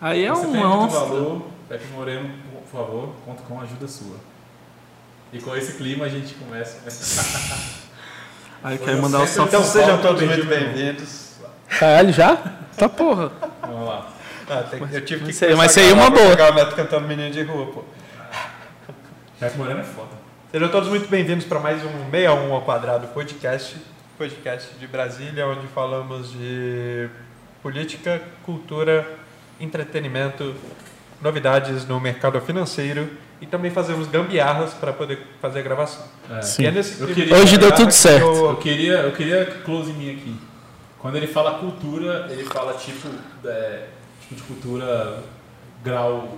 Aí é Você um monstro. valor, Pepe Moreno, por favor, conta com a ajuda sua. E com esse clima a gente começa. Aí quer mandar o salve. Então sejam todos muito bem-vindos. Caralho, já? Tá porra. Vamos lá. Ah, tem- eu tive que Mas seria- mas seria gravar uma boa. pegar o Neto cantando Menino de Rua, pô. Pepe Moreno é foda. Sejam todos muito bem-vindos para mais um 61 ao quadrado podcast, podcast de Brasília, onde falamos de política, cultura, entretenimento, novidades no mercado financeiro e também fazemos gambiarras para poder fazer a gravação. É. Sim. E é nesse Eu clima queria- Hoje deu tudo que certo. Eu eu- queria, eu queria close em mim aqui. Quando ele fala cultura, ele fala tipo, é, tipo de cultura grau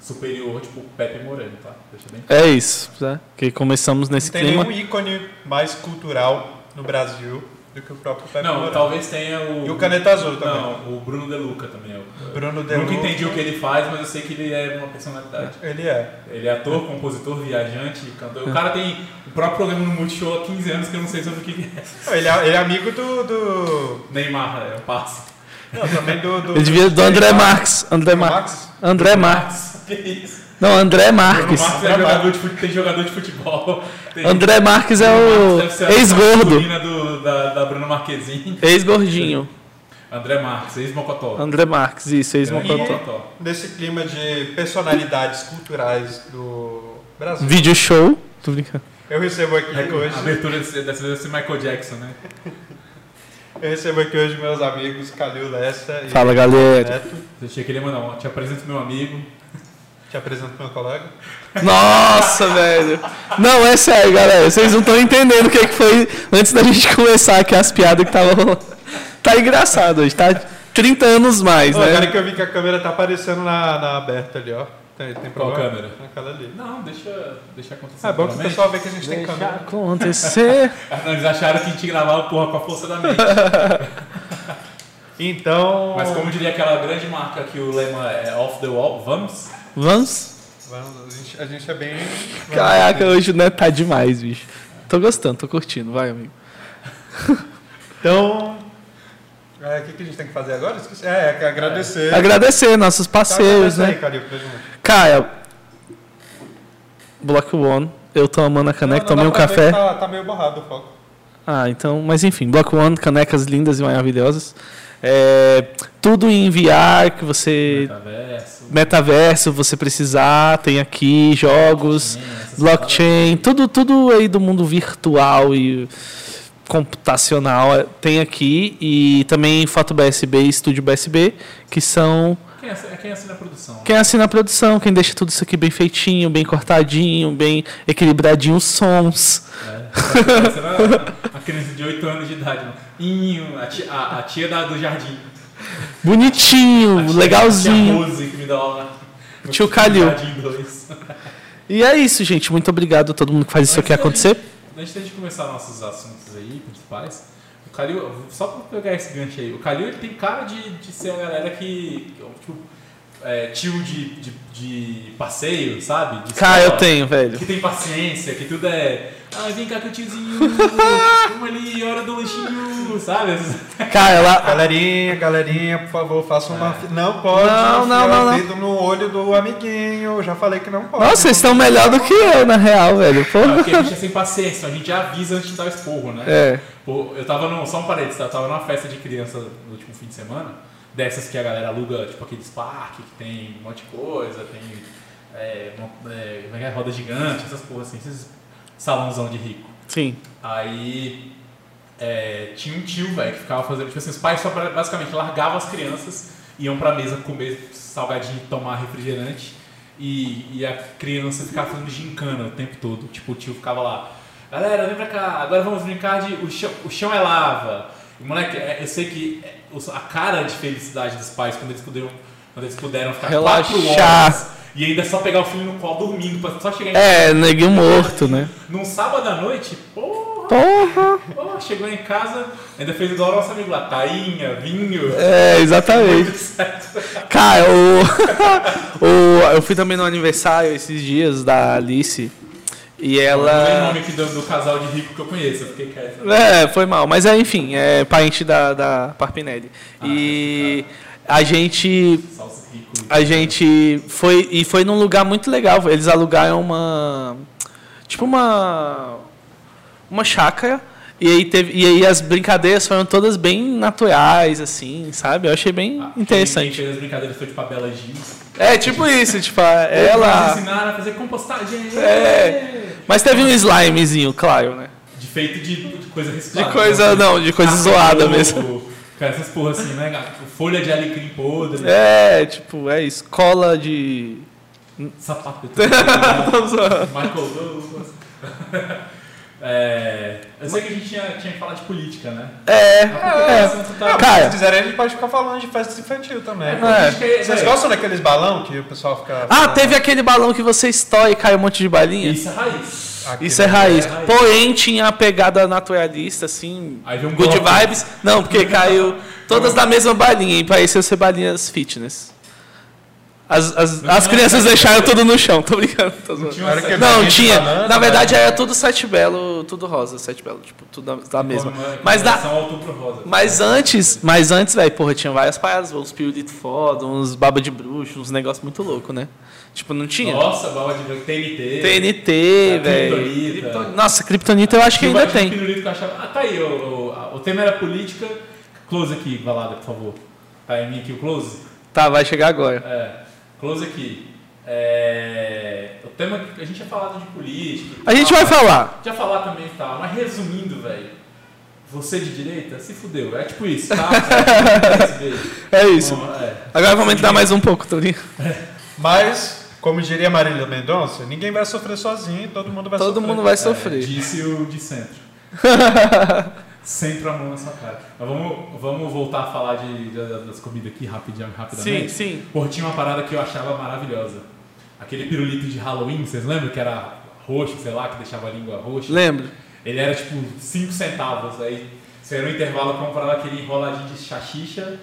superior, tipo Pepe Moreno, tá? Deixa bem É isso, né? Que começamos Não nesse tem clima. nenhum ícone mais cultural no Brasil do que o próprio Pepe Não, Moreno. talvez tenha o. E o Caneta Azul também. Não, o Bruno De Luca também é o. Bruno De Nunca entendi o que ele faz, mas eu sei que ele é uma personalidade. Ele é. Ele é ator, compositor, viajante, cantor. O cara tem o próprio programa no Multishow há 15 anos que eu não sei sobre o que que é. Ele é, ele é amigo do. do... Neymar, é o passe. Não, também do. do Ele devia do André Marques. André Marques. André Marques. Que isso? Não, André Bruno Marques. Marques é jogador de tem jogador de futebol. Tem- André Marques é o a ex-gordo. Da, da Bruna Marquezine. Ex-gordinho. André Marques, ex-mocotó. André Marques, isso, ex-mocotó. Ex-mocotó. Nesse clima de personalidades culturais do Brasil. Vídeo show. Tô brincando. Eu recebo aqui A hoje. abertura desse- dessa vez vai ser Michael Jackson, né? Eu recebo aqui hoje meus amigos Calil Lessa e Fala, galera. Neto. Eu achei que ele ia mandar um. Te apresento meu amigo. Te apresento meu colega. Nossa, velho. Não, é sério, galera. Vocês não estão entendendo o que, que foi antes da gente começar aqui as piadas que tava rolando. Tá engraçado hoje, tá 30 anos mais, Ô, Cara né? que eu vi que a câmera tá aparecendo na, na aberta ali, ó. Tem, tem Qual problema? câmera? Naquela ali. Não, deixa, deixa acontecer. É bom que o pessoal vê que a gente tem Deixa câmera. acontecer. Não, Eles acharam que a gente gravava porra com a força da mente. Então. Mas como diria aquela grande marca que o lema é off the wall, vamos? Vamos? Vamos, a, gente, a gente é bem. Caraca, hoje o Neto tá demais, bicho. Tô gostando, tô curtindo. Vai, amigo. Então. é, O que, que a gente tem que fazer agora? Esqueci. É, é agradecer. Agradecer nossos Tá, parceiros, começa aí, né? Calil. Cara, Block One. Eu tô amando a caneca, Não, não tomei um café. Tá, tá meio borrado o foco. Ah, então, mas enfim, Block One, canecas lindas e maravilhosas. É, tudo em VR que você. Metaverso. Metaverso, você precisar, tem aqui jogos, blockchain, blockchain, tudo, tudo aí do mundo virtual e computacional é, tem aqui. E também Foto BSB e Estúdio BSB, que são Quem assina, quem assina a produção? quem assina a produção, quem deixa tudo isso aqui bem feitinho, bem cortadinho, bem equilibradinho os sons. É, a, criança de 8 anos de idade. né? Inho, a tia, a, a tia da, do jardim. Bonitinho, A tia- legalzinho. A tia Rose que me dá aula. Tio Calil. Jardim 2. E é isso, gente. Muito obrigado a todo mundo que faz isso aqui acontecer. Antes da gente começar nossos assuntos aí, principais, Calil, só pra pegar esse gancho aí, o Calil ele tem cara de, de ser a galera que. Tipo, é, tio de, de, de passeio, sabe? De Cara, eu tenho, velho. Que tem paciência, que tudo é. Ah, vem cá com o tiozinho, vamos ali, hora do lanchinho, sabe? Cara, lá. Galerinha, galerinha, por favor, façam uma. fi- Não pode Não, não, não, não. dedo no olho do amiguinho. Eu já falei que não pode. Nossa, vocês estão melhor do que eu, na real, velho. Porra. porque a gente é sem paciência, a gente já avisa antes de dar o esporro, né? É. Pô, eu tava no. Só um parênteses, tá? eu tava numa festa de criança no último fim de semana, dessas que a galera aluga, tipo aqueles parques que tem um monte de coisa, tem. É, uma- é, é é? Roda gigante, essas porras assim, esses salãozão de rico. Sim. Aí é, tinha um tio, velho, que ficava fazendo. Tipo assim, os pais só basicamente largavam as crianças, iam pra mesa comer salgadinho e tomar refrigerante. E, e a criança ficava fazendo gincana o tempo todo. Tipo, o tio ficava lá. Galera, vem pra cá, agora vamos brincar de. O chão, o chão é lava. E, moleque, é, eu sei que é, a cara de felicidade dos pais quando eles puderam, quando eles puderam ficar quatro Relaxar. horas e ainda só pegar o filho no colo dormindo, pra só chegar em É, neguinho morto, né? num sábado à noite, porra, Porra. porra, chegou em casa, ainda fez igual o nosso amigo lá, tainha, vinho. É, exatamente. Cara, o, o, eu fui também no aniversário esses dias da Alice. E Não é o ela. nome aqui do, do casal de rico que eu conheço, eu fiquei quieto. É, foi mal. Mas é, enfim, é parente da, da Parpinelli. Ah, E a gente a gente foi e foi num lugar muito legal. Eles alugaram uma tipo uma uma chácara e aí teve e aí as brincadeiras foram todas bem naturais assim, sabe? Eu achei bem Ah, Quem interessante. fez as brincadeiras foi tipo a Bela Gil. É tipo isso, tipo a- Eles ela ensinaram a fazer compostagem. É. mas teve um slimezinho, claro, né? De feito de, de coisa reciclada. De coisa- né? não, de coisa Café zoada mesmo. Cara, essas porra assim, né? Folha de alecrim podre. É, tipo, é isso, cola de Sapato. Michael Douglas. É, eu sei que a gente tinha, tinha que falar de política, né? É, é. assunto tá- Cara, Se quiserem, a gente pode ficar falando de festa infantil também. É, É. é- Vocês é- gostam daqueles balão que o pessoal fica. Ah, teve aquele balão que você estoura e cai um monte de balinha? Isso é raiz. Aquele- Isso é raiz. é raiz. Porém, tinha a pegada naturalista, assim. Um good bloco. vibes. Não, porque caiu todas da mesma balinha e pareceu ser balinhas fitness. As, as, Não as crianças deixaram tudo no chão, tô brincando. Tô zoando. tinha Não, de tinha. banana, Na verdade, né? era tudo sete belo, tudo rosa, sete belo, tipo, tudo da, da mesma. Mas, da, Rosa. mas antes, mas antes, velho, porra, tinha várias paradas, uns pirulitos foda, uns baba de bruxo, uns negócios muito loucos, né? Tipo, não tinha? Nossa, bala de TNT. TNT, A velho. Nossa, Kryptonita eu acho que ainda tem. pirulito que achava. Ah, tá aí, o, o, o tema era política. Close aqui, Valada, por favor. Tá em mim aqui o close? Tá, vai chegar agora. É, close aqui. É, o tema que a gente tinha falado de política. A gente tal. vai falar. Já falar também e tal, mas resumindo, velho. Você de direita se fudeu. É tipo isso, tá? É, tipo isso, É isso. Bom, é. Agora vamos entrar mais um pouco, Torinho. Mas, como diria Marília Mendonça, ninguém vai sofrer sozinho, todo mundo vai Todo sofrer. mundo vai É, sofrer. disse o de centro. Sempre a mão na sua cara. Mas vamos, vamos voltar a falar de, de- das comidas aqui rapidinho, Sim, rapidamente. sim. Porra, tinha uma parada que eu achava maravilhosa. Aquele pirulito de Halloween, vocês lembram? Que era roxo, sei lá, que deixava a língua roxa. Lembro. Ele era tipo 5 centavos. Aí você era no intervalo comprava aquele enroladinho de chachicha.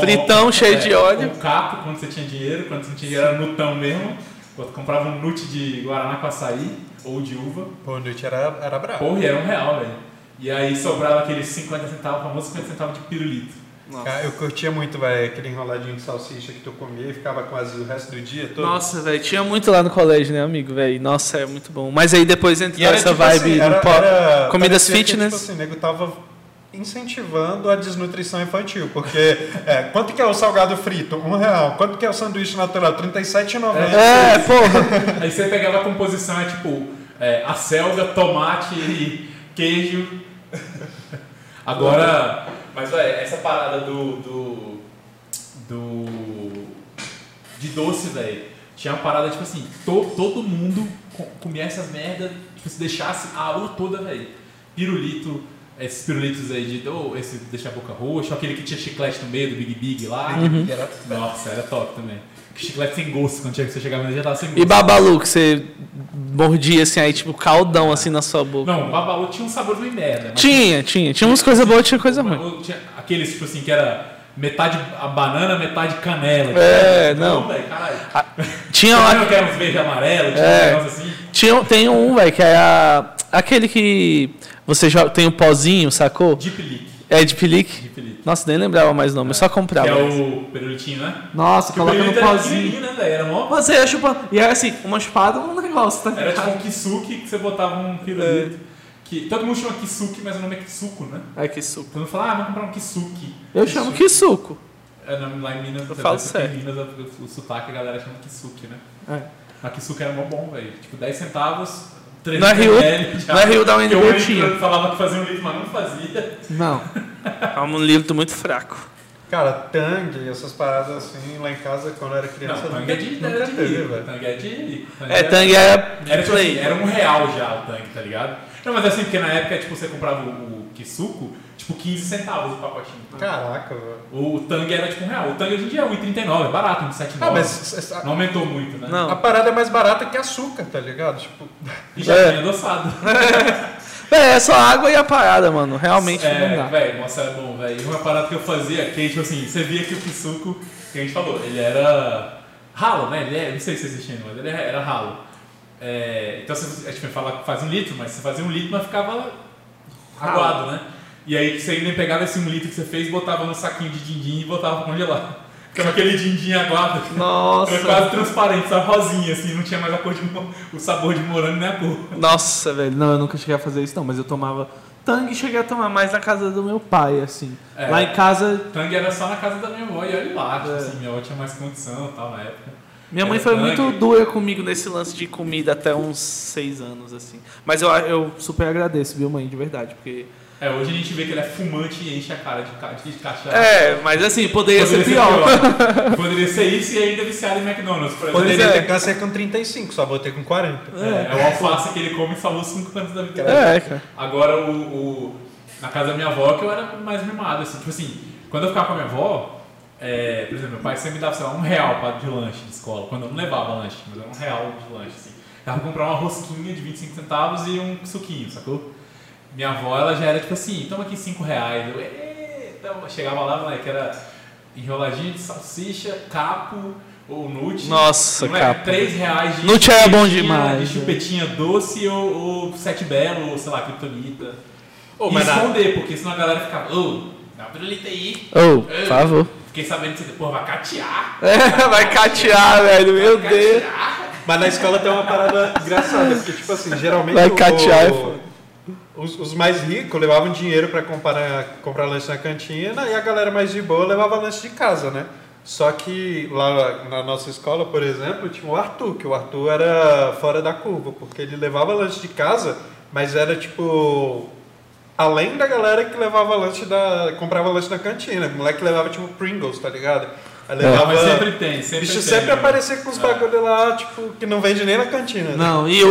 Fritão, cheio de óleo. Um capo quando você tinha dinheiro, quando você não tinha dinheiro era nutão mesmo. Quando comprava um nute de Guaraná com açaí ou de uva. Pô, noite era, era brabo. Porra, e era um real, velho. E aí sobrava aqueles 50 centavos, o famoso 50 centavos de pirulito. Cara, Eu curtia muito, velho, aquele enroladinho de salsicha que tu comia e ficava quase o resto do dia todo. Nossa, velho, tinha muito lá no colégio, né, amigo, velho? Nossa, é muito bom. Mas aí depois entra E era essa tipo vibe assim, do era, era- comidas parecia que, fitness. tipo assim, nego tava incentivando a desnutrição infantil, porque é, quanto que é o salgado frito? Um real. Quanto que é o sanduíche natural? R$ 37,90. É, porra. Aí você pegava a composição, é tipo, é, a selga, tomate e queijo. Agora, mas velho, essa parada do. do. do de doce, velho. Tinha uma parada, tipo assim, to- todo mundo co- comia essas merdas, tipo, se deixasse a aula toda, velho. Pirulito, esses pirulitos aí de. Ou esse deixar a boca roxa, ou aquele que tinha chiclete no meio do Big Big lá. Uhum. Era- Nossa, era top também. Chiclete sem gosto, quando tinha- você chegava nele já tava sem gosto. E babalu, que você mordia assim, aí tipo caldão assim na sua boca. Não, o Babalu tinha um sabor meio merda. Tinha, tinha. Tinha umas coisas boas, tinha coisa ruim. Tinha aqueles, tipo assim, que era metade a banana, metade canela. É, não. velho, caralho. Tinha lá. era uns verde amarelo? Tinha É. um negócio assim. Tinha, tem um, velho, que é a, aquele que você joga, tem o pozinho, sacou? Deep Leak. É de pelique. Deep Leak. Nossa, nem lembrava mais o nome, eu só Que comprava. é o perulitinho, né? Nossa, Que o pirulito era pequenininho, né, velho? Era mó... Você ia chupando. E era assim, uma espada um negócio, tá Era tipo um kisuke que você botava um pirulito. Que, todo mundo chama kisuke, mas o nome é kisuko, né? Que suco. Todo mundo fala, ah, vamos comprar um kisuke. Eu chamo que suco. É, não, lá em Minas, Eu falo sério. Minas, o, o sotaque a galera chama kisuke, né? É. A kisuke era mó bom, velho. Tipo, 10 centavos, 3 No RU ml. já. no RU da UNB o tinha. falava que fazia um livro, mas não fazia. Não. É um livro muito fraco. Cara, tangue e essas paradas assim, lá em casa, quando eu era criança, Não, tangue é de, nunca era de teve, rico. velho. Tangue é de É, Tang era Era, tipo assim, era um real já o tangue, tá ligado? Não, mas assim, porque na época, tipo, você comprava o, o kisuko, tipo, 15 centavos o pacotinho. Caraca, velho. O tangue era tipo um real. O tangue hoje em dia é 1,39, é barato, 1,79. Ah, mas Não aumentou muito, né? Não. a parada é mais barata que açúcar, tá ligado? Tipo, E já É. tinha adoçado. É, é só água e a parada, mano. Realmente não É, dá. velho, nossa, era bom, velho. E uma parada que eu fazia, que tipo assim, você via que o Kisuko, que a gente falou, ele era ralo, né? Ele é, não sei se existe ainda, mas ele era ralo. É, então você, a gente fala que faz um litro, mas você fazia um litro, mas ficava aguado, né? E aí você ainda pegava esse um litro que você fez, botava no saquinho de din-din e botava pra congelar. Ficava aquele din-din aguado. Era Nossa. quase transparente, só rosinha, assim, não tinha mais a cor de o sabor de morango nem a cor. Nossa, velho. Não, eu nunca cheguei a fazer isso, não. Mas eu tomava tangue e cheguei a tomar mais na casa do meu pai, assim. É. Lá em casa, Tangue era só na casa da minha avó e olha lá, É. assim, minha avó tinha mais condição e tal na época. minha mãe foi muito dura comigo nesse lance de comida até uns seis anos, assim. Mas eu, eu super agradeço, viu, mãe, de verdade, porque... É, hoje a gente vê que ele é fumante e enche a cara de, ca- de cachaça. É, mas assim, poderia, ser pior. pior. Poderia ser isso e ainda viciado em McDonald's, por exemplo. Poderia é. ter câncer com 35, só botei com 40. É, é o alface que ele come e salvou 5 anos da vida dele. É, cara. Agora, o, o- na casa da minha avó, que eu era mais mimado, assim. Tipo assim, quando eu ficava com a minha avó, é, por exemplo, meu pai sempre me dava, sei lá, um real pra- de lanche de escola. Quando eu não levava lanche, mas era um real de lanche, assim. Dava pra comprar uma rosquinha de 25 centavos e um suquinho, sacou? Minha avó, ela já era tipo assim, toma aqui 5 reais. Eu, eu chegava lá, moleque, era enroladinho de salsicha, capo ou nute. Nossa, Moleque, capo. 3 reais de Nute era bom chupetinha- demais, De é. chupetinha doce ou, ou sete belo, ou sei lá, criptonita. Ô, e na- esconder, porque senão a galera ficava, ô, dá uma pirulita aí. Ô, por favor. Fiquei sabendo que você, pô, vai catear. É, vai catear, velho, meu vai Deus. catear. Mas na escola tem uma parada engraçada, porque, tipo assim, geralmente Vai o- catear, é o- foda. Os, os mais ricos levavam dinheiro pra comprar, comprar lanche na cantina e a galera mais de boa levava lanche de casa, né? Só que lá na nossa escola, por exemplo, tinha o Arthur, que o Arthur era fora da curva, porque ele levava lanche de casa, mas era tipo. Além da galera que levava lanche da. comprava lanche na cantina. O moleque levava tipo Pringles, tá ligado? Não, levava. mas sempre tem, sempre bicho tem. sempre né? aparecia com os É. bagulho lá, tipo, que não vende nem na cantina. né? Não, e o,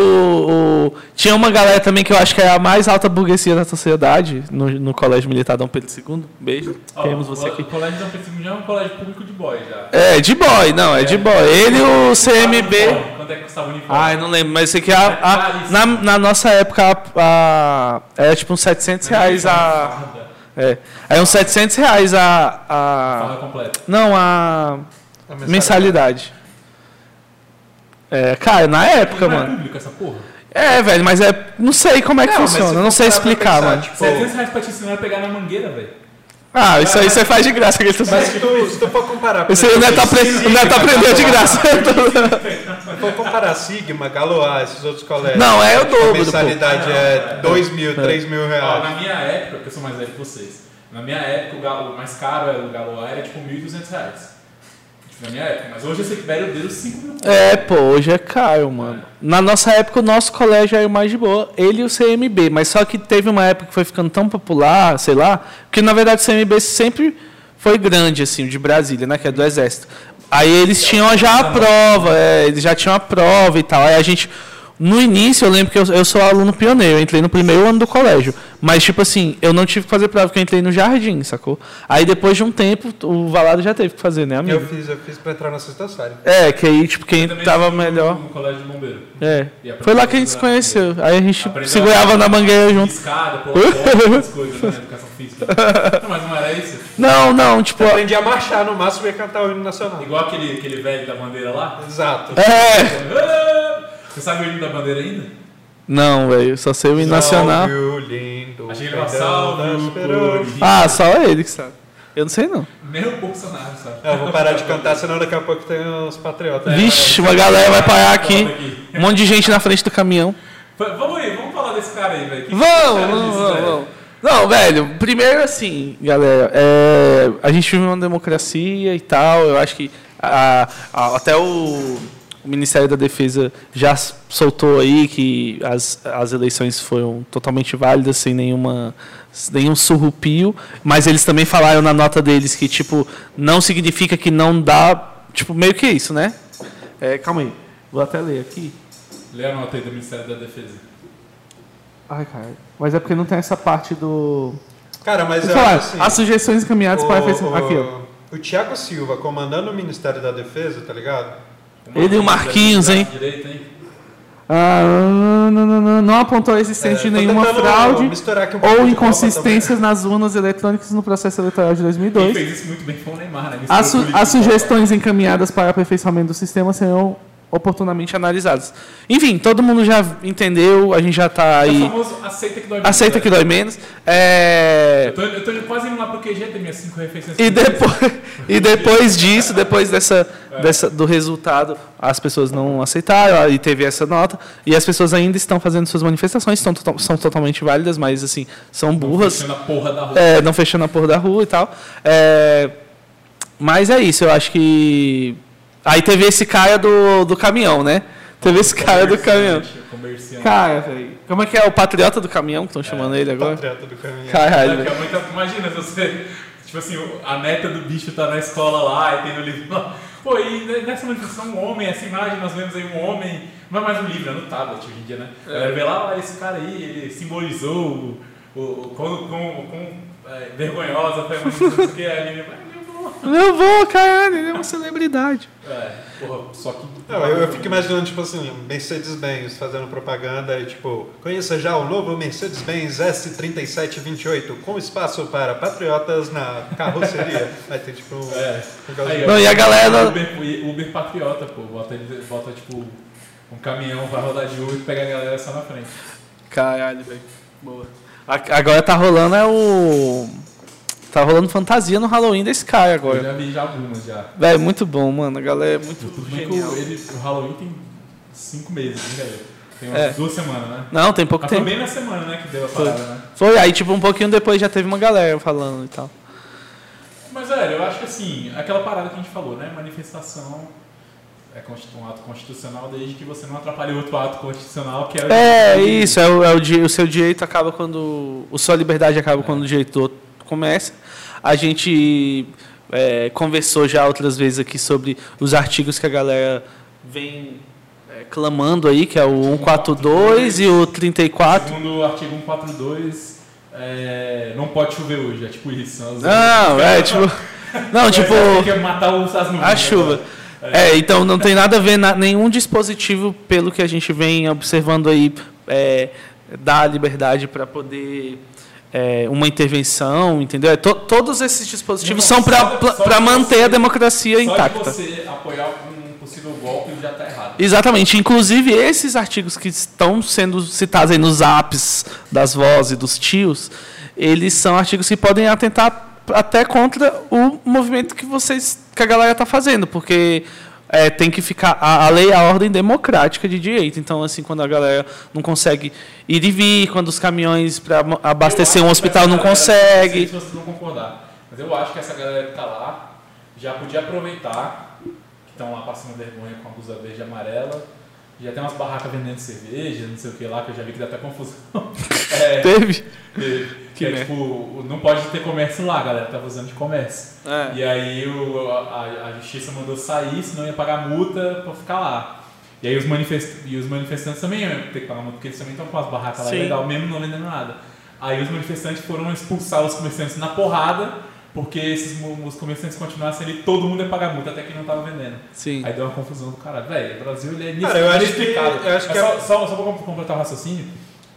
o- Tinha uma galera também que eu acho que é a mais alta burguesia da sociedade, no, no Colégio Militar Dom Pedro II. Beijo, Ó, queremos o você aqui. O colégio Dom Pedro II já é um colégio público de boy já. É, de boy, não, é de boy. Ele e o CMB. Quanto é que custava o uniforme? Ai, não lembro, mas sei que a, a- na, na nossa época a, a- era tipo uns 700 reais a. É, aí uns 700 reais a. A completa. não, a A mensalidade. É, cara, na época, Não é mano. público essa porra. É, velho, mas é. Não sei como é que Não, funciona, não sei explicar, pensar, mano. tipo, 700 reais pra te ensinar a pegar na mangueira, velho. Ah, isso aí você faz de graça, que ele tá Mas se tu, se tu for comparar. Isso aí o exemplo, Neto, apre... o Neto aprendeu de graça. Se tu for comparar Sigma, Galois, esses outros colégios. Não, é o a dobro, mensalidade pô. é 2 mil, 3 mil Ó, reais. na minha época, porque eu sou mais velho que vocês, na minha época o, galo, o mais caro era o Galo era tipo 1.200 reais. Na minha época. Mas hoje eu sei que velho deu 5 mil conto. É, pô, hoje é caro, mano. Na nossa época, o nosso colégio era o mais de boa, ele e o CMB. Mas só que teve uma época que foi ficando tão popular, sei lá, porque na verdade o CMB sempre foi grande, assim, o de Brasília, né, que é do Exército. Aí eles tinham já a prova, é, eles já tinham a prova e tal. Aí a gente, no início, eu lembro que eu, eu sou aluno pioneiro, eu entrei no primeiro ano do colégio. Mas, tipo assim, eu não tive que fazer prova, porque eu entrei no jardim, sacou? Aí depois de um tempo, o Valado já teve que fazer, né, amigo? Eu fiz, eu fiz pra entrar na sexta série. É, que aí, tipo, quem Eu também tava fui no- melhor. No colégio de bombeiro. É. Foi lá que a gente se conheceu. Aí a gente Aprendeu segurava a- na mangueira junto. Escada, porta, essas coisas, né? Educação física. Não, mas não era isso? Não, não, tipo. Aprendi a marchar no máximo e cantar o hino nacional. Igual aquele, aquele velho da bandeira lá? Exato. É. Você sabe o hino da bandeira ainda? Não, velho, só sei o hino nacional. Lindo. Achei ele salve. Ah, só ele que sabe. Eu não sei não. Nem o Bolsonaro, sabe? Eu vou parar de cantar, senão daqui a pouco tem uns patriotas. É, Vixe, uma galera vai parar aqui. Um monte de gente na frente do caminhão. Vamos aí, vamos falar desse cara aí, velho. Vamos, vamos, vamos, vamos. Não, velho, primeiro assim, galera, é, a gente vive uma democracia e tal, eu acho que a- a- até o, o Ministério da Defesa já soltou aí que as, as eleições foram totalmente válidas, sem nenhuma nenhum surrupio, mas eles também falaram na nota deles que, tipo, não significa que não dá, tipo, meio que isso, né? É, calma aí, vou até ler aqui. Lê a nota aí do Ministério da Defesa. Ai, cara, mas é porque não tem essa parte do... Cara, mas falar, assim. as sugestões encaminhadas para a o, Aqui, ó. o, o Thiago Silva comandando o Ministério da Defesa, tá ligado? Ele e o Marquinhos, hein? Direito, hein? Ah, não, não, não, não apontou a existência É, de nenhuma fraude um ou inconsistências nas urnas eletrônicas no processo eleitoral de Quem 2002. fez isso muito bem foi o Neymar, né? As, su- as sugestões encaminhadas para aperfeiçoamento do sistema serão oportunamente analisadas. Enfim, todo mundo já entendeu, a gente já está É o aí. famoso aceita que dói menos, Aceita que dói menos. É, Eu tô quase indo lá pro QG, ter minhas cinco refeições. E depois, e depois disso, depois dessa, dessa, do resultado, as pessoas não aceitaram, aí teve essa nota, e as pessoas ainda estão fazendo suas manifestações, to- são totalmente válidas, mas assim, são burras, Fechando a porra da rua. é, não fechando a porra da rua e tal. É, mas é isso, eu acho que. Aí teve esse cara do, do caminhão, né? Teve esse cara do caminhão. Cara, velho. Como é que é o patriota do caminhão que estão chamando ele agora? Patriota do caminhão. Caralho, É, é muita- imagina se você. Tipo assim, a neta do bicho tá na escola lá e tem no livro. Pô, e ne- nessa manifestação, um homem, essa imagem, nós vemos aí um homem. Não é mais um livro, é no tablet hoje em dia, né? Galera vê lá, ó, esse cara aí, ele simbolizou o. o, o quão, quão, quão, é, vergonhosa foi a manifestação que a menina. Meu avô, caralho, ele é uma celebridade. É, porra, só que. Não, eu, eu fico imaginando, tipo assim, Mercedes-Benz fazendo propaganda e, tipo, conheça já o novo Mercedes-Benz S3728 com espaço para patriotas na carroceria. Aí tem, tipo, um É. Aí, Não, e a galera- Uber, Uber patriota, pô. Bota, bota tipo um caminhão, vai rodar de Uber e pega a galera só na frente. Caralho, velho. Boa. A- Agora tá rolando é o. Tá rolando fantasia no Halloween cara Eu agora. já vi já algumas já. Velho, muito bom, mano. A galera é muito o, ele, o Halloween tem cinco meses, né? Tem umas É. duas semanas, né? Não, tem pouco Mas foi tempo. bem na semana, né, que deu a Foi. parada, né? Foi, aí tipo um pouquinho depois já teve uma galera falando e tal. Mas, velho, eu acho que assim, aquela parada que a gente falou, né? Manifestação é um ato constitucional desde que você não atrapalhe outro ato constitucional, que é o É, isso, é o, é o, o seu direito acaba quando. O sua liberdade acaba quando o direito do outro começa. A gente é, conversou já outras vezes aqui sobre os artigos que a galera vem é, clamando aí, que é o 142 e o 34. Segundo o artigo 142, é, não pode chover hoje, é tipo isso. Não, é tipo. Não, tipo. Que matar os, as nuvens. A né, chuva. É, então não tem nada a ver, na, nenhum dispositivo, pelo que a gente vem observando aí, é, dá liberdade para poder é, uma intervenção, entendeu? É, to- todos esses dispositivos Não, são para manter você- a democracia Só de intacta. você apoiar um possível golpe já tá errado. Exatamente. Inclusive, esses artigos que estão sendo citados aí nos apps das vozes e dos tios, eles são artigos que podem atentar até contra o movimento que vocês, que a galera está fazendo, porque é, tem que ficar a, a lei, a ordem democrática de direito. Então, assim, quando a galera não consegue ir e vir, quando os caminhões para abastecer um hospital não consegue. Não sei se vocês vão concordar, mas eu acho que essa galera que tá lá já podia aproveitar que estão lá passando vergonha com a blusa verde e amarela. Já tem umas barracas vendendo cerveja, não sei o que lá, que eu já vi que dá até confusão. É, Teve. que, Que é merda. tipo, não pode ter comércio lá, galera tá usando de comércio. É. E aí o, a, a justiça mandou sair, senão ia pagar multa pra ficar lá. E aí os, manifest, e os manifestantes também iam ter que pagar multa, porque eles também estão com as barracas lá Sim. legal, mesmo não vendendo nada. Aí os manifestantes foram expulsar os comerciantes na porrada, porque esses, os comerciantes continuassem ali, todo mundo ia pagar multa, até quem não tava vendendo. Sim. Aí deu uma confusão do caralho. Velho, o Brasil ele é Cara, eu acho que- inexplicável. eu acho Mas que só, é- só, só pra completar o raciocínio,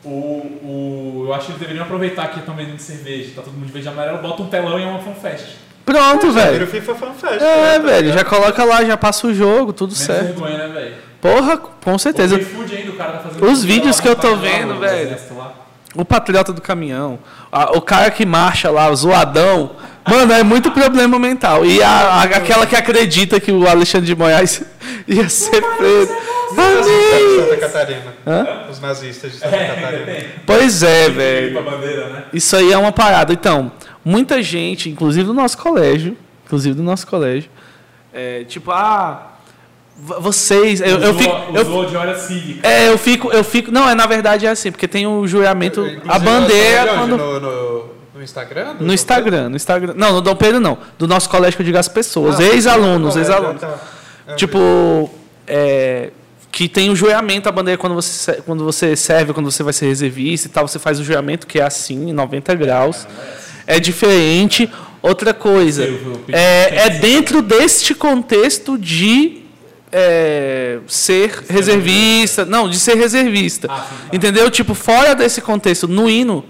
o, o, eu acho que eles deveriam aproveitar que estão vendendo cerveja, tá todo mundo de verde e amarelo, bota um telão e é uma fanfest. Pronto, Vira velho. o FIFA Fan Fest. É, né, tá velho, já coloca lá, já passa o jogo, tudo Menos certo. vergonha, né, velho? Porra, com certeza. O iFood ainda, o cara tá fazendo. Os vídeos que eu tô Lá, vendo, o velho. lá. O patriota do caminhão, a- o cara que marcha lá, o zoadão, mano, é muito problema mental. E a, a- aquela que acredita que o Alexandre de Moraes ia ser preso. Os nazistas de Santa. Catarina. Hã? Os nazistas de Santa É, ainda Catarina. Pois é, velho. né? Isso aí é uma parada. Então, muita gente, inclusive do nosso colégio, inclusive do nosso colégio, é, tipo, ah, vo- vocês, eu, eu Usou- fico, eu, de hora cívica. é, eu fico, eu fico, não, é na verdade é assim, porque tem o juramento, a bandeira quando? No, no, no Instagram? No Instagram, no Instagram. Não, no Dom Pedro não. Do nosso colégio que eu digo as pessoas. Ah, ex-alunos, é, ex-alunos. tá. É, Tipo, é, que tem o juramento a bandeira quando você, quando você serve, quando você vai ser reservista e tal. Você faz o juramento que é assim, em 90 graus. É diferente. Outra coisa, é, é dentro deste contexto de é, ser reservista. Não, de ser reservista. Ah, tá. Entendeu? Tipo, fora desse contexto, no hino,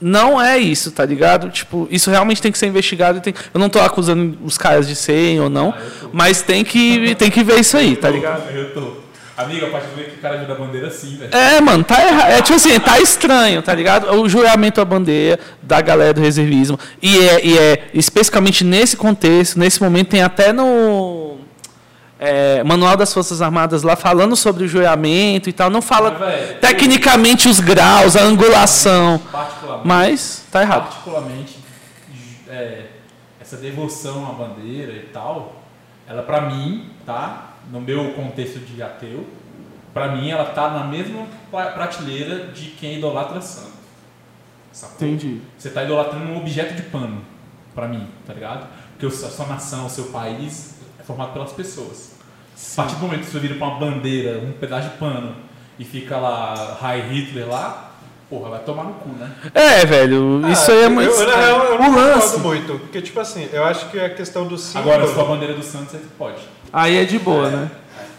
não é isso, tá ligado? Tipo, isso realmente tem que ser investigado. tem- Eu não tô acusando os caras de serem ou não, Ah, mas tem que, tem que ver isso aí, tá ligado? Eu tô. Amiga, a partir do momento que o cara ajuda a bandeira assim, velho. É, mano, tá errado. É tipo assim, tá estranho, tá ligado? O juramento à bandeira da galera do reservismo. E é, e é especificamente nesse contexto, nesse momento, tem até no é, Manual das Forças Armadas lá falando sobre o juramento e tal. Não fala velho, tecnicamente os graus, a angulação. Mas tá errado. particularmente é, essa devoção à bandeira e tal, ela pra mim, tá? No meu contexto de ateu, pra mim ela tá na mesma pra- prateleira de quem idolatra santo. Sacou? Entendi. Você tá idolatrando um objeto de pano, pra mim, tá ligado? Porque a sua nação, o seu país é formado pelas pessoas. A partir do momento que você vira pra uma bandeira, um pedaço de pano e fica lá, High Hitler lá, porra, vai tomar no cu, né? É, velho, isso aí é muito. Eu, na real, eu não concordo muito. Porque, tipo assim, eu acho que a questão do símbolo... Agora, se for a bandeira do Santos, você pode. Aí é de boa, né?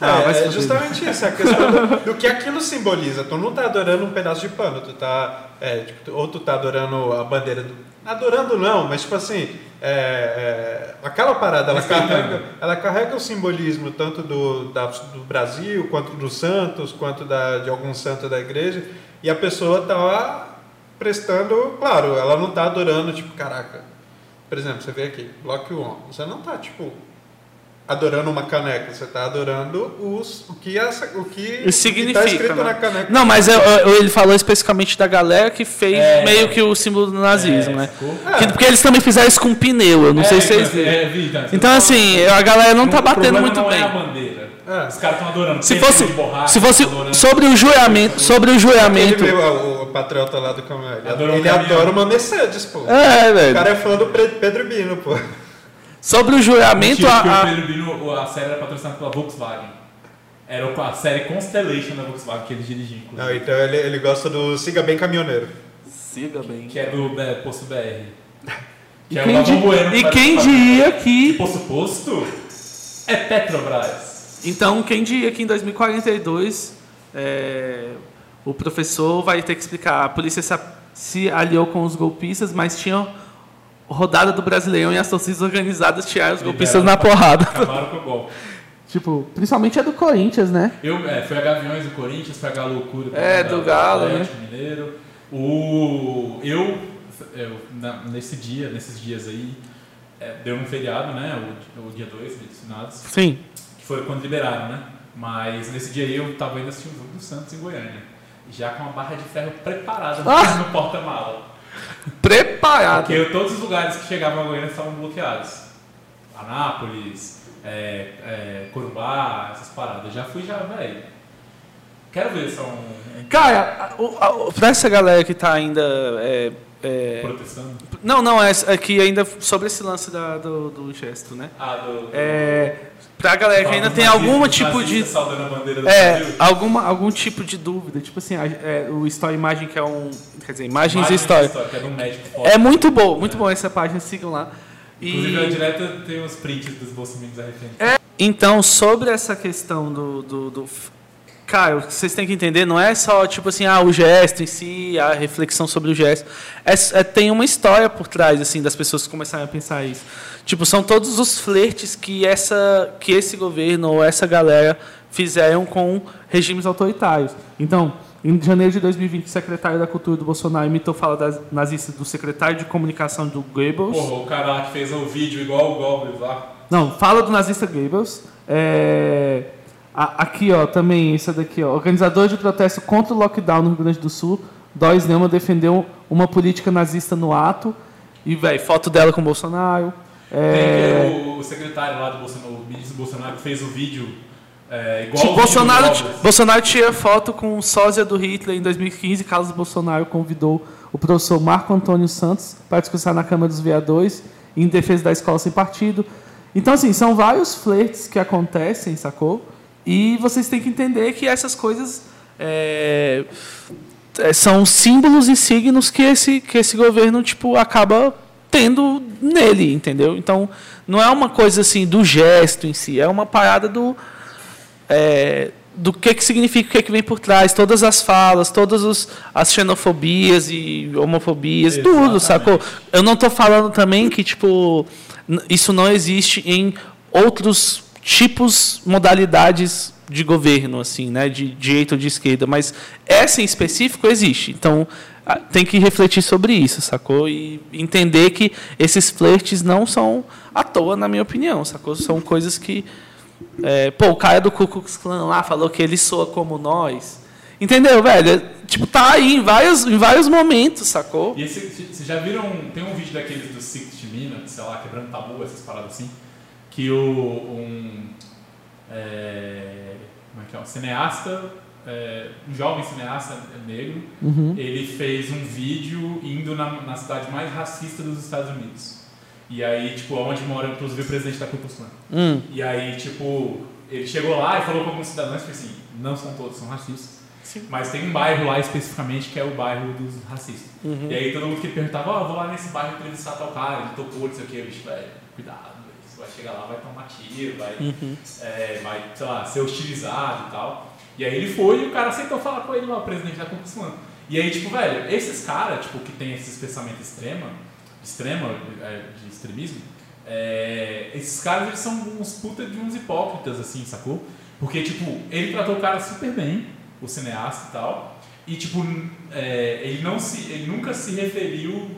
É, Ah, vai se é fuder. justamente isso, é a questão do, do que aquilo simboliza. Tu não tá adorando um pedaço de pano, tu tá. é, tipo, ou tu tá adorando a bandeira do. Adorando não, mas tipo assim, é, é, aquela parada, ela carrega, ela carrega o simbolismo tanto do, da- do Brasil, quanto dos santos, quanto da, de algum santo da igreja, e a pessoa tá prestando, claro, ela não tá adorando, tipo, caraca. Por exemplo, você vê aqui, Block One, você não tá, tipo, adorando uma caneca, você está adorando os, o que essa, o que Isso significa, está escrito né? na caneca. Não, mas eu- eu- ele falou especificamente da galera que fez É. meio que o símbolo do nazismo, É, né? Que- porque eles também fizeram isso com pneu, eu não sei se vocês viram. É, vi, então, assim, a galera não tá o batendo muito não bem. É a bandeira. É. Os caras estão adorando. Se fosse, borracha, se fosse tão adorando- sobre o juramento, sobre o juramento. meu, o, o patriota lá do caminhão, ele, Adora ele adora uma Mercedes, pô. É, O velho. cara é fã do Pedro Bino, pô. Sobre o juramento, Mentira, a, o a- Pedro Bino, a série era patrocinada pela Volkswagen. Era a série Constellation da Volkswagen que ele dirigia, inclusive. Não, então ele, ele gosta do Siga Bem Caminhoneiro. Siga bem. Que é do é, Posto BR. Que E é o quem, di- Bueno. e quem diria que. Posto Posto é Petrobras. Então, quem diria que em 2042 é, o professor vai ter que explicar. A polícia se, aliou com os golpistas, mas tinha rodada do Brasileirão e as torcidas organizadas tiraram os golpistas na porrada. Acabaram com o golpe. Tipo, principalmente a do Corinthians, né? Eu, é, foi a Gaviões do Corinthians, foi a Galo Loucura É, da- do Galo, Atlético Mineiro. O, eu, eu na- nesse dia, nesses dias aí, é, deu um feriado, né? O, o dia 2, dia dos finados, Sim. que foi quando liberaram, né? Mas nesse dia aí eu tava indo assistir um jogo do Santos em Goiânia. Já com uma barra de ferro preparada Ah! no porta-mala. Preparado. Porque todos os lugares que chegavam a Goiânia estavam bloqueados. Anápolis, é, é, Corumbá, essas paradas. Já fui já, velho. Quero ver se é um Cara, a- o- a- pra essa galera que tá ainda. é, é, protestando. não, não, é, é que ainda sobre esse lance da- do, do gesto, né? Ah, do. É, pra galera que ainda tem algum tipo de. do É, Brasil. alguma, algum tipo de dúvida. Tipo assim, a- é, o Story Imagem, que é um. Quer dizer, Imagens Imagem e História. Que é um médico foda. É muito bom, muito bom essa página, sigam lá. Inclusive, a E, direta tem os prints dos bolsominions arrependidos. então, sobre essa questão do, do, do- Cara, o que vocês têm que entender não é só, tipo assim, ah, o gesto em si, a reflexão sobre o gesto. É, é- tem uma história por trás, assim, das pessoas que começarem a pensar isso. Tipo, são todos os flertes que, essa, que esse governo ou essa galera fizeram com regimes autoritários. Então, em janeiro de 2020, o secretário da Cultura do Bolsonaro imitou fala das nazistas do secretário de comunicação do Goebbels. Porra, o cara lá que fez o vídeo igual o Goblin lá. Não, fala do nazista Goebbels. É, aqui, ó, também, isso daqui, ó. Organizador de protesto contra o lockdown no Rio Grande do Sul, Dóis Neumann defendeu uma política nazista no ato. E, velho, foto dela com o Bolsonaro. É, Tem o, o secretário lá do Bolsonaro, o ministro Bolsonaro, fez o vídeo é, igual tipo, Bolsonaro. Bolsonaro tira foto com o sósia do Hitler em 2015. Carlos Bolsonaro convidou o professor Marco Antônio Santos para discursar na Câmara dos Vereadores em defesa da escola sem partido. Então, assim, são vários flertes que acontecem, sacou? E vocês têm que entender que essas coisas é, é, são símbolos e signos que esse, que esse governo tipo, acaba tendo nele, entendeu? Então, não é uma coisa assim do gesto em si, é uma parada do é, do que, que significa, o que, que vem por trás, todas as falas, todas os, as xenofobias e homofobias, tudo, Exatamente. sacou? Eu não estou falando também que tipo isso não existe em outros tipos, modalidades de governo, assim, né? De direita ou de esquerda, mas essa em específico existe. Então, tem que refletir sobre isso, sacou? E entender que esses flertes não são à toa, na minha opinião, sacou? São coisas que. é, pô, o cara do Ku Klux Klan lá falou que ele soa como nós. Entendeu, velho? Tipo, tá aí em vários, em vários momentos, sacou? E vocês já viram, tem um vídeo daqueles do 60 Minutes, sei lá, quebrando tabu, essas paradas assim, que o, um, é, como é que é, um cineasta, é, um jovem cineasta negro, ele fez um vídeo indo na, na cidade mais racista dos Estados Unidos. E aí, tipo, onde mora, inclusive, o presidente da Ku Klux Klan. Hum, E aí, tipo, ele chegou lá e falou com alguns cidadãos que assim, não são todos, são racistas. Mas tem um bairro lá especificamente que é o bairro dos racistas. Uhum. E aí todo mundo que perguntava, ó, vou lá nesse bairro entrevistar tal cara, ele tocou, não sei o que, bicho, velho, cuidado, você vai chegar lá, vai tomar tiro, vai, Uhum. é, vai, sei lá, ser hostilizado e tal. E aí ele foi e o cara aceitou falar com ele lá, o presidente da Klan. E aí, tipo, velho, esses caras, tipo, que tem esses pensamentos extrema, extrema, é, de extremismo, é, esses caras, eles são uns puta de uns hipócritas, assim, sacou? Porque, tipo, ele tratou o cara super bem, o cineasta e tal, e, tipo, é, ele, não se, ele nunca se referiu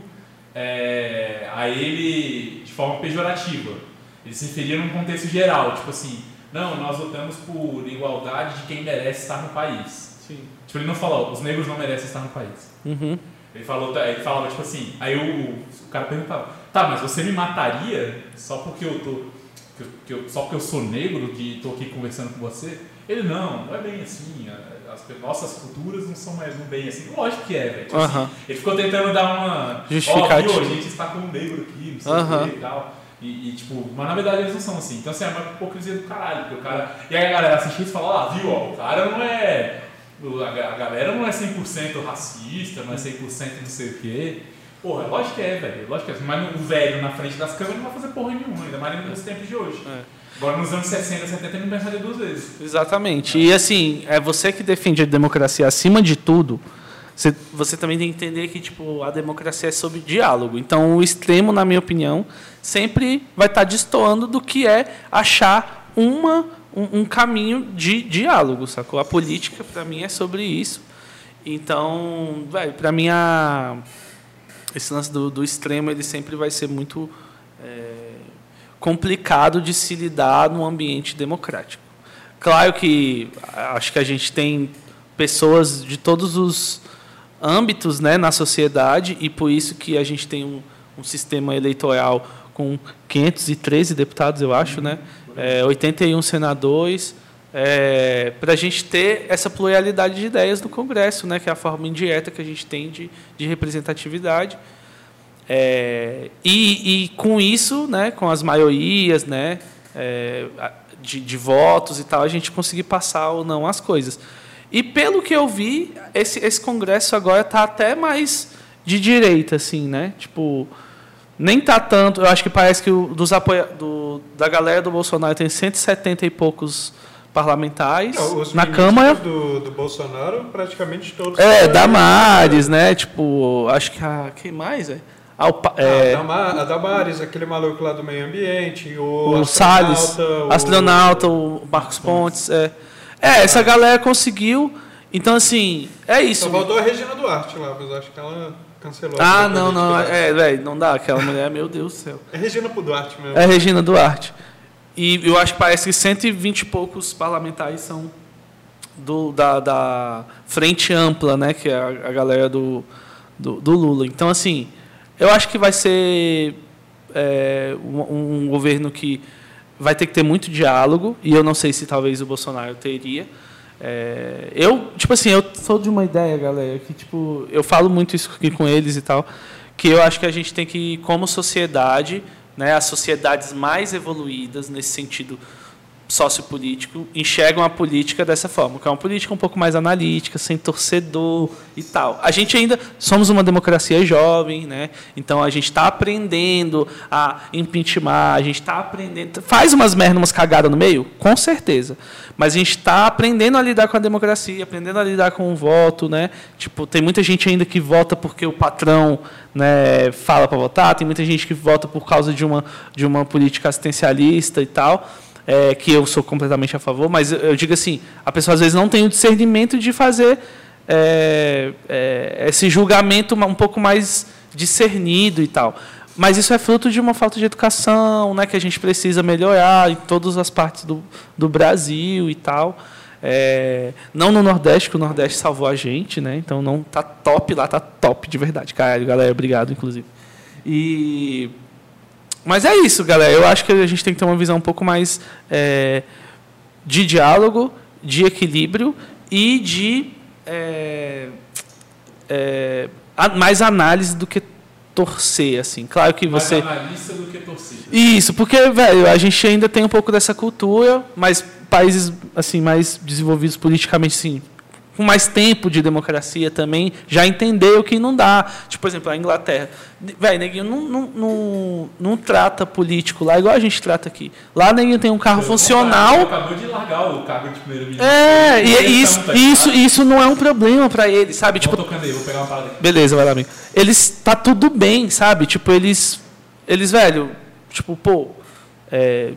é, a ele de forma pejorativa. Ele se referia num contexto geral, tipo assim, não, nós lutamos por igualdade de quem merece estar no país. Sim. Tipo, ele não falou, os negros não merecem estar no país. Uhum. Ele, falou, ele falava, tipo assim, aí o, o cara perguntava, tá, mas você me mataria só porque eu tô. que eu- que eu- só porque eu sou negro que tô aqui conversando com você? Ele, não, não é bem assim. a- As pe- nossas culturas não são mais não bem assim. Lógico que é, velho. Tipo assim, Aham. ele ficou tentando dar uma. Justificativa. Ó, viu, a gente está com um negro aqui, não sei o que e tal. E, e, tipo, mas na verdade eles não são assim. Então assim, é uma hipocrisia do caralho. Porque o cara. E aí a galera assiste isso e fala, ah, viu, ó, o cara não é. A ga- a galera não é 100% racista, não é 100% não sei o quê. Porra, lógico que é, velho. Lógico que é. Mas o velho na frente das câmeras não vai fazer porra nenhuma, ainda mais nos tempos de hoje. É. Agora nos anos 60, 70 ele não pensaria duas vezes. Exatamente. E assim, é você que defende a democracia acima de tudo. Você, você também tem que entender que tipo a democracia é sobre diálogo. Então o extremo, na minha opinião, sempre vai estar destoando do que é achar uma um, um caminho de diálogo, sacou? A política para mim é sobre isso. Então, para mim a esse lance do, do extremo ele sempre vai ser muito é, complicado de se lidar num ambiente democrático. Claro que acho que a gente tem pessoas de todos os âmbitos né, na sociedade e por isso que a gente tem um, um sistema eleitoral com 513 deputados, eu acho, né? É, 81 senadores, é, para a gente ter essa pluralidade de ideias no Congresso, né, que é a forma indireta que a gente tem de, de representatividade. É, e, e com isso, né, com as maiorias né, é, de, de votos e tal, a gente conseguir passar ou não as coisas. E pelo que eu vi, esse, esse Congresso agora está até mais de direita, assim, né? Tipo, nem tá tanto. Eu acho que parece que o, dos apoia, do, da galera do Bolsonaro tem 170 e poucos parlamentares Não, na Câmara. Do, do Bolsonaro, praticamente todos. É, Damares, né? Tipo, acho que a. Quem mais? É? Ah, o, pa- Ah, é, a Dama- a Damares, aquele maluco lá do meio ambiente, o, o Salles, o- astronauta, o Marcos Pontes. É. é, essa galera conseguiu. Então, assim, é isso. Só faltou a Regina Duarte lá, mas acho que ela cancelou. Ah, não, não. É, velho, não dá. Aquela mulher, meu Deus do céu. É Regina Duarte mesmo. É Regina Duarte. E eu acho que parece que 120 e poucos parlamentares são do, da, da frente ampla, né? Que é a, a galera do, do, do Lula. Então, assim, eu acho que vai ser é, um, um governo que vai ter que ter muito diálogo, e eu não sei se talvez o Bolsonaro teria. É, eu, tipo assim, eu sou de uma ideia, galera, que tipo, eu falo muito isso aqui com eles e tal, que eu acho que a gente tem que, como sociedade, né, as sociedades mais evoluídas nesse sentido sociopolítico enxergam a política dessa forma, que é uma política um pouco mais analítica, sem torcedor e tal. A gente ainda somos uma democracia jovem, né? Então a gente está aprendendo a impeachment, a gente está aprendendo, faz umas merdas, umas cagadas no meio, com certeza. Mas a gente está aprendendo a lidar com a democracia, aprendendo a lidar com o voto, né? Tipo, tem muita gente ainda que vota porque o patrão, né, fala para votar, tem muita gente que vota por causa de uma de uma política assistencialista e tal. É, que eu sou completamente a favor, mas eu, eu, digo assim, a pessoa às vezes não tem o discernimento de fazer é, é, esse julgamento um pouco mais discernido e tal. Mas isso é fruto de uma falta de educação, né, que a gente precisa melhorar em todas as partes do, do Brasil e tal. É, não no Nordeste, que o Nordeste salvou a gente, né? Então não tá top lá, tá top de verdade. Caralho, galera, obrigado, inclusive. E mas é isso, galera. Eu acho que a gente tem que ter uma visão um pouco mais é, de diálogo, de equilíbrio e de é, é, mais análise do que torcer, assim. Claro que você. Mais analista do que torcer. Isso, porque, velho, a gente ainda tem um pouco dessa cultura, mas países assim mais desenvolvidos politicamente, sim, com mais tempo de democracia também, já entendeu que não dá. Tipo, por exemplo, a Inglaterra. Velho, neguinho não, não, não, não, trata político lá igual a gente trata aqui. Lá, neguinho tem um carro eu funcional. Acabou de largar o cargo de primeiro-ministro. É, e isso, tá isso, isso não é um problema para eles, sabe? Tipo, aí, vou pegar uma parada aqui. Beleza, vai lá, amigo. Eles. Tá tudo bem, sabe? Tipo, eles. Eles, velho, tipo, pô. É,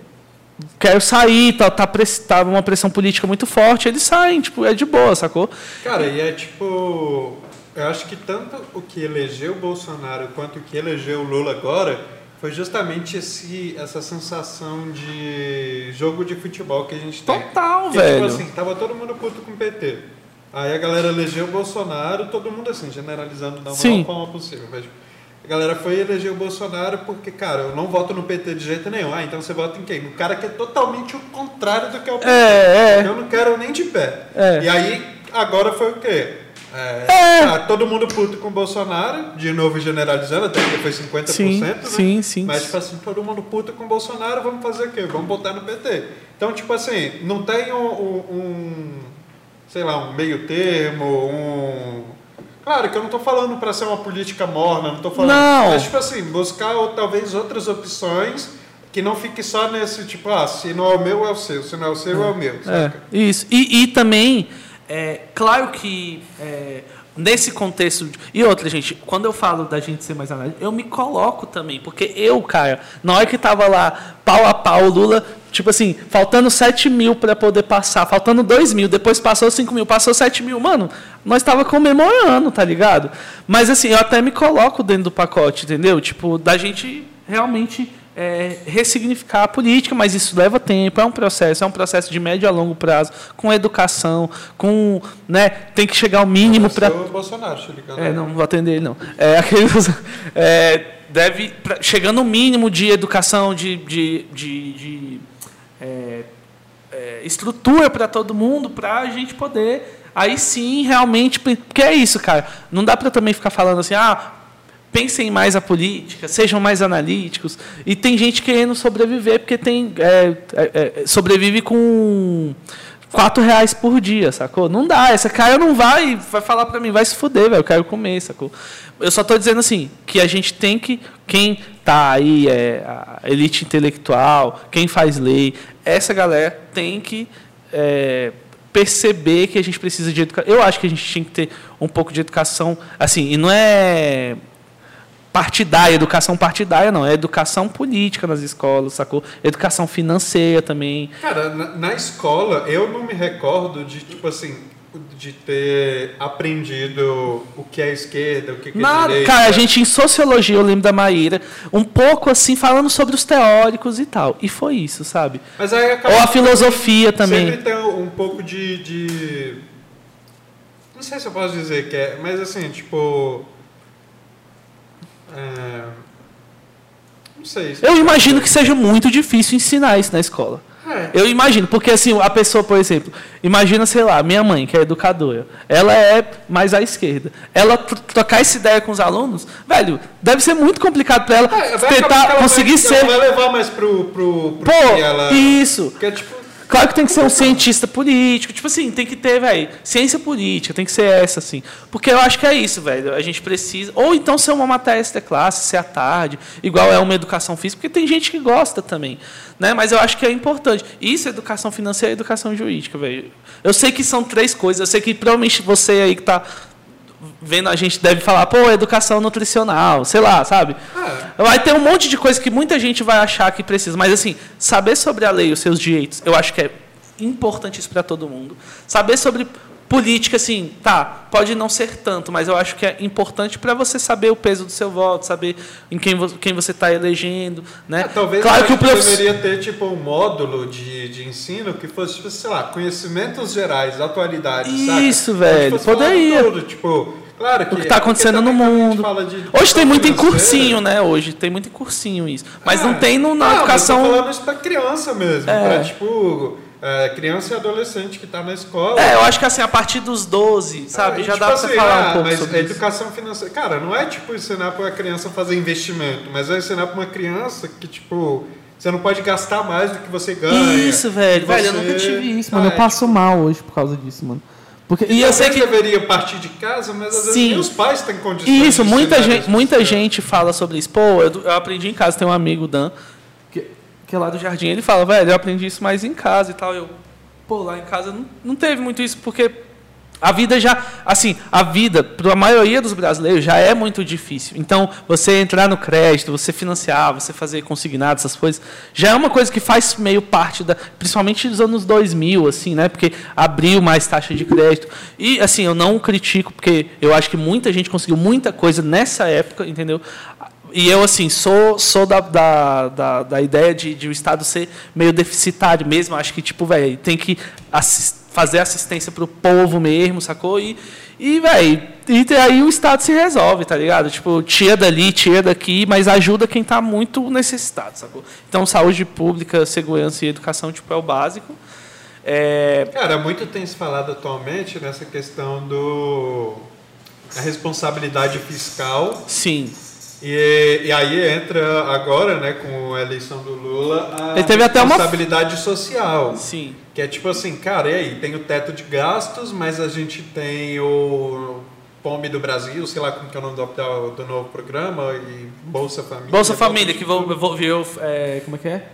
quero sair, tá, tá, tá uma pressão política muito forte, eles saem, tipo, é de boa, sacou? Cara, e é tipo. Eu acho que tanto o que elegeu o Bolsonaro quanto o que elegeu o Lula agora foi justamente esse, essa sensação de jogo de futebol que a gente tem. Total, Porque, tipo velho. Tipo assim, tava todo mundo puto com o PT. Aí a galera elegeu o Bolsonaro, todo mundo assim, generalizando da maior forma possível. Mas, a galera foi eleger o Bolsonaro porque, cara, eu não voto no PT de jeito nenhum. Ah, então você vota em quem? No cara que é totalmente o contrário do que é o PT. É, é. Eu não quero nem de pé. É. E aí, agora foi o quê? É, é. todo mundo puto com o Bolsonaro, de novo generalizando, até que foi 50%, sim, né? Sim, sim. Mas, tipo assim, todo mundo puto com o Bolsonaro, vamos fazer o quê? Vamos botar no PT. Então, tipo assim, não tem um, um, um sei lá, um meio termo, um Claro que eu não estou falando para ser uma política morna, não estou falando. Não. Mas, tipo assim, buscar ou, talvez outras opções que não fique só nesse tipo, ah, se não é o meu, é o seu, se não é o seu, é, é o meu. É, isso. E, e também, é, claro que. É, nesse contexto. E outra, gente, quando eu falo da gente ser mais analítico, eu me coloco também. Porque eu, cara, na hora que tava lá, pau a pau, Lula, tipo assim, faltando 7 mil para poder passar, faltando 2 mil, depois passou 5 mil, passou 7 mil. Mano, nós tava comemorando, tá ligado? Mas assim, eu até me coloco dentro do pacote, entendeu? Tipo, da gente realmente é, ressignificar a política, mas isso leva tempo, é um processo, é um processo de médio a longo prazo, com educação, com, né, tem que chegar ao mínimo para. Bolsonaro, É, não vou atender ele não. É, aqueles, é, deve pra, chegando ao mínimo de educação, de, de, de, de é, é, estrutura para todo mundo, para a gente poder aí sim realmente porque é isso, cara. Não dá para também ficar falando assim, ah pensem mais a política, sejam mais analíticos. E tem gente querendo sobreviver porque tem é, é, é, sobrevive com quatro reais por dia, sacou? Não dá. Essa cara não vai vai falar para mim, vai se fuder, velho. Eu quero comer, sacou? Eu só estou dizendo assim que a gente tem que quem tá aí é a elite intelectual, quem faz lei, essa galera tem que é, perceber que a gente precisa de educação. Eu acho que a gente tinha que ter um pouco de educação, assim, e não é partidária, educação partidária não, é educação política nas escolas, sacou? Educação financeira também. Cara, na, na escola eu não me recordo de tipo assim, de ter aprendido o que é esquerda, o que, é Nada, direita. cara, a gente em sociologia, eu lembro da Maíra, um pouco assim, falando sobre os teóricos e tal. E foi isso, sabe? Mas aí Ou a filosofia também. Sempre tem um pouco de, de. Não sei se eu posso dizer que é, mas assim, tipo é... Não sei. Eu imagino que seja muito difícil ensinar isso na escola. É. Eu imagino, porque assim, a pessoa, por exemplo, imagina, sei lá, minha mãe, que é educadora, ela é mais à esquerda. Ela trocar essa ideia com os alunos, velho, deve ser muito complicado para ela é, tentar conseguir vai, ser. Ela vai levar mais pro. pro, pro Pô, ela... isso. Porque, tipo, Claro que tem que ser um cientista político. Tipo assim, tem que ter, velho, ciência política, tem que ser essa, assim. Porque eu acho que é isso, velho. A gente precisa. Ou então ser uma matéria de classe, ser à tarde, igual é uma educação física, porque tem gente que gosta também. Né? Mas eu acho que é importante. Isso é educação financeira e educação jurídica, velho. Eu sei que são três coisas. Eu sei que provavelmente você aí que está vendo a gente deve falar, pô, educação nutricional, sei lá, sabe? É. Vai ter um monte de coisa que muita gente vai achar que precisa, mas assim, saber sobre a lei, os seus direitos, eu acho que é importante isso para todo mundo. Saber sobre política, assim, tá, pode não ser tanto, mas eu acho que é importante para você saber o peso do seu voto, saber em quem, vo quem você está elegendo, né? É, talvez claro que o prof... deveria ter tipo um módulo de, de ensino que fosse, tipo, sei lá, conhecimentos gerais, atualidade? Isso, velho, fosse poderia. Tudo, tipo, claro que o que está é acontecendo no mundo. Hoje tem muito em cursinho, né? Hoje tem muito em cursinho isso. Mas não É. tem no, na Não, educação. Mas eu tô falando isso pra criança mesmo. É. Pra, tipo, é, criança e adolescente que tá na escola. É, eu acho que assim, a partir dos 12, sabe? É, já tipo dá pra você assim, falar ah, um pouco mas sobre a isso. educação financeira. Cara, não é tipo ensinar pra uma criança a fazer investimento, mas é ensinar pra uma criança que, tipo, você não pode gastar mais do que você ganha. Isso, velho. que Velho, eu você- nunca tive isso, Mano, eu Ah, é, passo mal hoje por causa disso, mano. Porque, E eu sei que. deveria partir de casa, mas às vezes Sim. nem os pais têm condições Isso, de muita gente, isso muita gente fala sobre isso. Pô, eu, eu aprendi em casa. Tem um amigo, Dan, que, é lá do jardim. Ele fala, velho, eu aprendi isso mais em casa e tal. Eu, pô, lá em casa não, não teve muito isso, porque a vida já. Assim, a vida, para a maioria dos brasileiros, já é muito difícil. Então, você entrar no crédito, você financiar, você fazer consignado, essas coisas, já é uma coisa que faz meio parte da. Principalmente dos anos 2000, assim, né? Porque abriu mais taxa de crédito. E, assim, eu não critico, porque eu acho que muita gente conseguiu muita coisa nessa época, entendeu? E eu, assim, sou, sou da, da, da, da ideia de, de o Estado ser meio deficitário mesmo. Acho que, tipo, velho, tem que assis- fazer assistência pro povo mesmo, sacou? E, e velho, e aí o Estado se resolve, tá ligado? Tipo, tira dali, tira daqui, mas ajuda quem tá muito necessitado, sacou? Então, saúde pública, segurança e educação, tipo, é o básico. É, Cara, muito tem se falado atualmente nessa questão do a responsabilidade fiscal sim. E, e aí entra agora, né, com a eleição do Lula, a Ele teve até uma- responsabilidade social, Sim. que é tipo assim, cara, e aí tem o teto de gastos, mas a gente tem o Pome do Brasil, sei lá como que é o nome do, do, do novo programa e Bolsa Família. Bolsa Família, que vou, vou, virou. É, como é que é?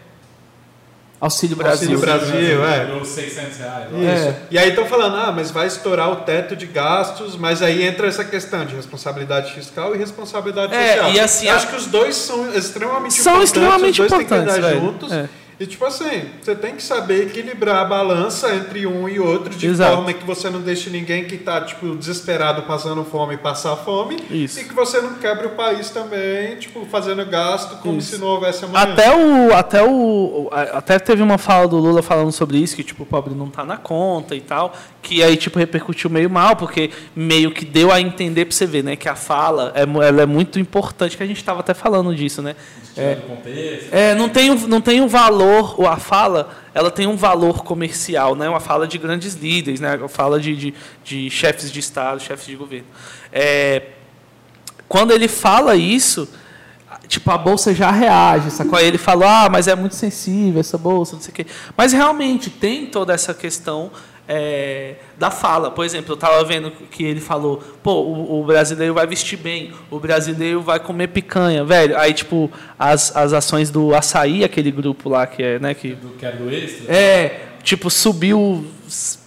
Auxílio Brasil. Auxílio Brasil, é. Virou 600 reais. Isso. É. E aí estão falando, ah, mas vai estourar o teto de gastos, mas aí entra essa questão de responsabilidade fiscal e responsabilidade É, social. e assim, Eu a- acho que os dois são extremamente São importantes, extremamente os dois têm que importantes, andar velho. juntos. É. E tipo assim, você tem que saber equilibrar a balança entre um e outro de Exato. forma que você não deixe ninguém que tá tipo desesperado passando fome passar fome Isso. e que você não quebre o país também, tipo fazendo gasto como Isso. se não houvesse amanhã. Até o, até o. Até teve uma fala do Lula falando sobre isso, que tipo, o pobre não tá na conta e tal. Que aí, tipo, repercutiu meio mal, porque meio que deu a entender pra você ver, né? Que a fala é, ela é muito importante, que a gente estava até falando disso, né? Contexto. É, não tem, um- não tem um valor, ou a fala, ela tem um valor comercial, né? Uma fala de grandes líderes, né? Uma fala de, de, de chefes de Estado, chefes de governo. É, quando ele fala isso, tipo, a bolsa já reage, sacou? Aí ele falou, ah, mas é muito sensível essa bolsa, não sei o quê. Mas realmente tem toda essa questão é, da fala. Por exemplo, eu estava vendo que ele falou, pô, o, o brasileiro vai vestir bem, o brasileiro vai comer picanha, velho. Aí, tipo, as, as ações do açaí, aquele grupo lá que é, né, que Do que era do extra. é, tipo, subiu,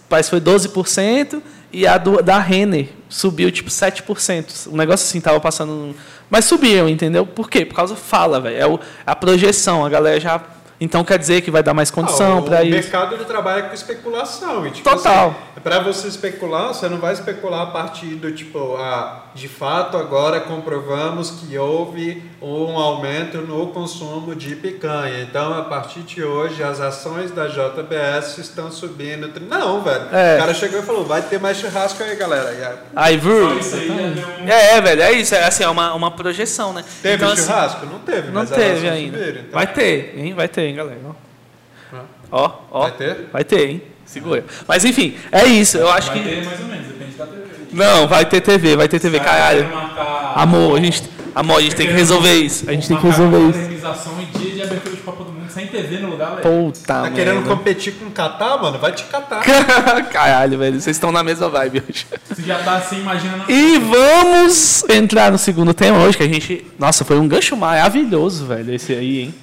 parece que foi 12%, e a do, da Renner subiu, tipo, 7%. Um negócio assim, tava passando... Mas subiram, entendeu? Por quê? Por causa fala, velho. É o- a projeção, a galera já... Então quer dizer que vai dar mais condição Ah, para o isso. mercado ele trabalha com especulação. E, tipo, Total. Assim, para você especular, você não vai especular a partir do tipo, ah, de fato agora comprovamos que houve um aumento no consumo de picanha. Então, a partir de hoje, as ações da JBS estão subindo. Não, velho. É. O cara chegou e falou, vai ter mais churrasco aí, galera. E aí, Aí, viu? isso aí um. É, é, velho, é isso. É assim, é uma, uma projeção, né? Teve Então, assim, churrasco? não teve, Não mas as teve ainda. subiram, então. Vai ter, hein? Vai ter, hein, galera? Ó, Ah. ó. ó. Vai ter? Vai ter, hein? Segura. Mas enfim, é isso. Eu acho Vai que. ter mais ou menos, depende da TV. Não, vai ter TV, vai ter TV, caras caralho. marcar- Amor, a gente, amor, a gente tem que resolver isso. A gente tem que resolver isso. Organização e dia de abertura de Copa do Mundo sem TV no lugar, velho. Puta, Tá querendo competir com o Catar, mano? Vai te catar. Caralho, velho, vocês estão na mesma vibe hoje. Você já tá assim imaginando. E vamos entrar no segundo tema hoje, que a gente. Nossa, foi um gancho maravilhoso, velho, esse aí, hein?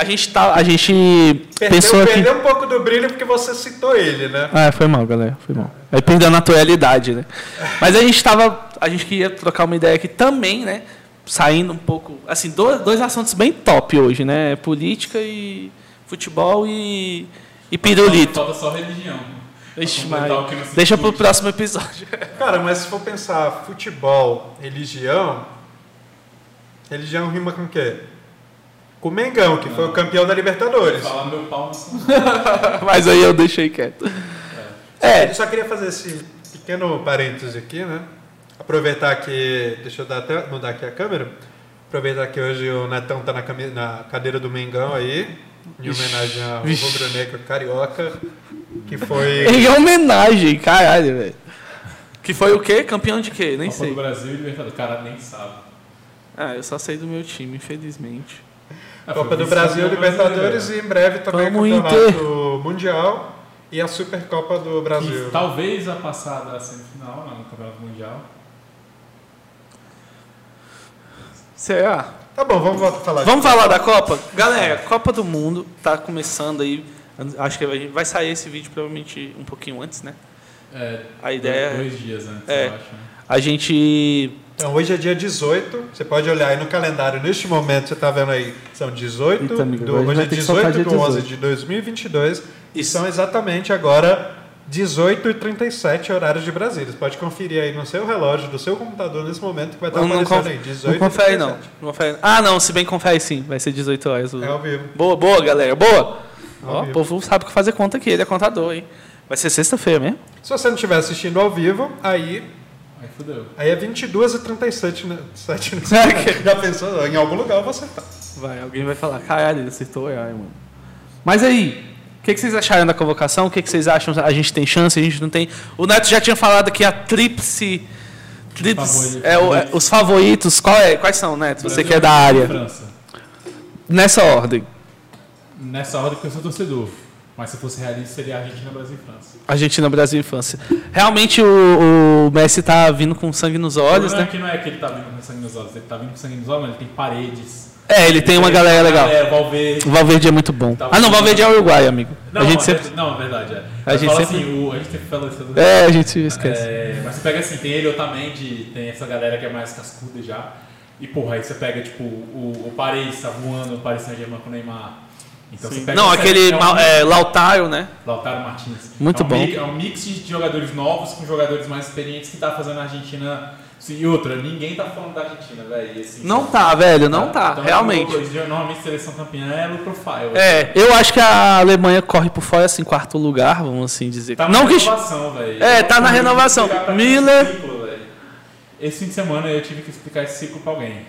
A gente tá. A gente pensou Perdeu, aqui. perdeu um pouco do brilho porque você citou ele, né? Ah, foi mal, galera. Foi mal. Aí perdeu a naturalidade, né? Mas a gente tava. a gente queria trocar uma ideia aqui também, né? Saindo um pouco. Assim, dois, dois assuntos bem top hoje, né? Política e futebol e, e pirulito. Falta só religião. Ixi, o Deixa pro discute. próximo episódio. Cara, mas se for pensar futebol, religião, religião rima com o quê? Com o Mengão, que foi o campeão da Libertadores. Falar meu pau. Mas aí eu deixei quieto. É, Eu só queria fazer esse pequeno parêntese aqui, né? Aproveitar que. Deixa eu dar até, mudar aqui a câmera. Aproveitar que hoje o Netão tá na, na cadeira do Mengão aí, em homenagem ao Vixe. rubro-negro carioca, que foi. em homenagem, caralho, velho. Que foi o quê? Campeão de quê? Nem Copa sei. do Brasil e Libertadores. O cara nem sabe. Ah, eu só sei do meu time, infelizmente. Foi Copa do Brasil, Libertadores brasileiro. e em breve também Vamos, Campeonato Mundial e a Supercopa do Brasil. Que talvez a passada semifinal não, no Campeonato Mundial. Será? Tá bom, vamos voltar a falar. Vamos falar da Copa? Galera, Copa do Mundo tá começando aí. Acho que vai- vai sair esse vídeo provavelmente um pouquinho antes, né? É, A ideia Dois dias antes, É. eu acho. né? A gente. Então, hoje é dia 18. Você pode olhar aí no calendário. Neste momento, você está vendo aí. São 18. Eita, amigo, do, hoje é ter que soltar 18 dia do 11 18. de 2022. E são exatamente agora 18 e 37 horários de Brasília. Você pode conferir aí no seu relógio, do seu computador nesse momento que vai estar Não, não, aparecendo conf- aí. não 18 confere, e não. 37. não confere. Ah, não, se bem confere sim. Vai ser 18 horas. o- É ao vivo. Boa, boa, galera. Boa. Ao Ó, o povo sabe que fazer conta aqui. Ele é contador, hein? Vai ser sexta-feira mesmo? Se você não estiver assistindo ao vivo, aí, Aí fudeu. aí é 22 e 37 né? Sete, né? Já pensou? Em algum lugar eu vou acertar. Vai, alguém vai falar, caralho, ele acertou o horário, mano. Mas aí, o que, que vocês acharam da convocação? O que, que vocês acham? A gente tem chance, a gente não tem. O Neto já tinha falado que a tríplice. tríplice Favorito. é, o- é, os favoritos, qual é, quais são, Neto? Você que é da área. França. Nessa ordem. Nessa ordem que eu sou torcedor. Mas se fosse realista, seria Argentina, Brasil e França. Argentina, Brasil e Infância. Realmente o, o Messi tá vindo com sangue nos olhos, não é né? que não é que ele tá vindo com sangue nos olhos, ele tá vindo com sangue nos olhos, mas ele tem paredes. É, ele tem uma galera legal. É, Valverde. O Valverde é muito bom. Tá Ah, não. Valverde é uruguai, amigo. Não, A gente é- sempre. não, é verdade, é. A gente sempre- assim, o, a gente sempre fala isso. É, a gente esquece. É, mas você pega assim, tem ele, Otamendi, tem essa galera que é mais cascuda já. E porra, aí você pega tipo o, o Paris tá voando, o Paris Saint-Germain com o Neymar. Então você pega Não, aquele é um é, Lautaro, né? Lautaro Martins. Muito é um bom. mix- é um mix de jogadores novos com jogadores mais experientes que tá fazendo a Argentina. E outra, ninguém tá falando da Argentina, velho. Assim, Não tá, velho, não tá, Então, realmente. Normalmente seleção campeã é low profile. É, eu acho que a Alemanha corre por fora assim, quarto lugar, vamos assim dizer. Tá não na que renovação, velho. É, tá na renovação. Miller- esse ciclo. Esse fim de semana eu tive que explicar esse ciclo pra alguém.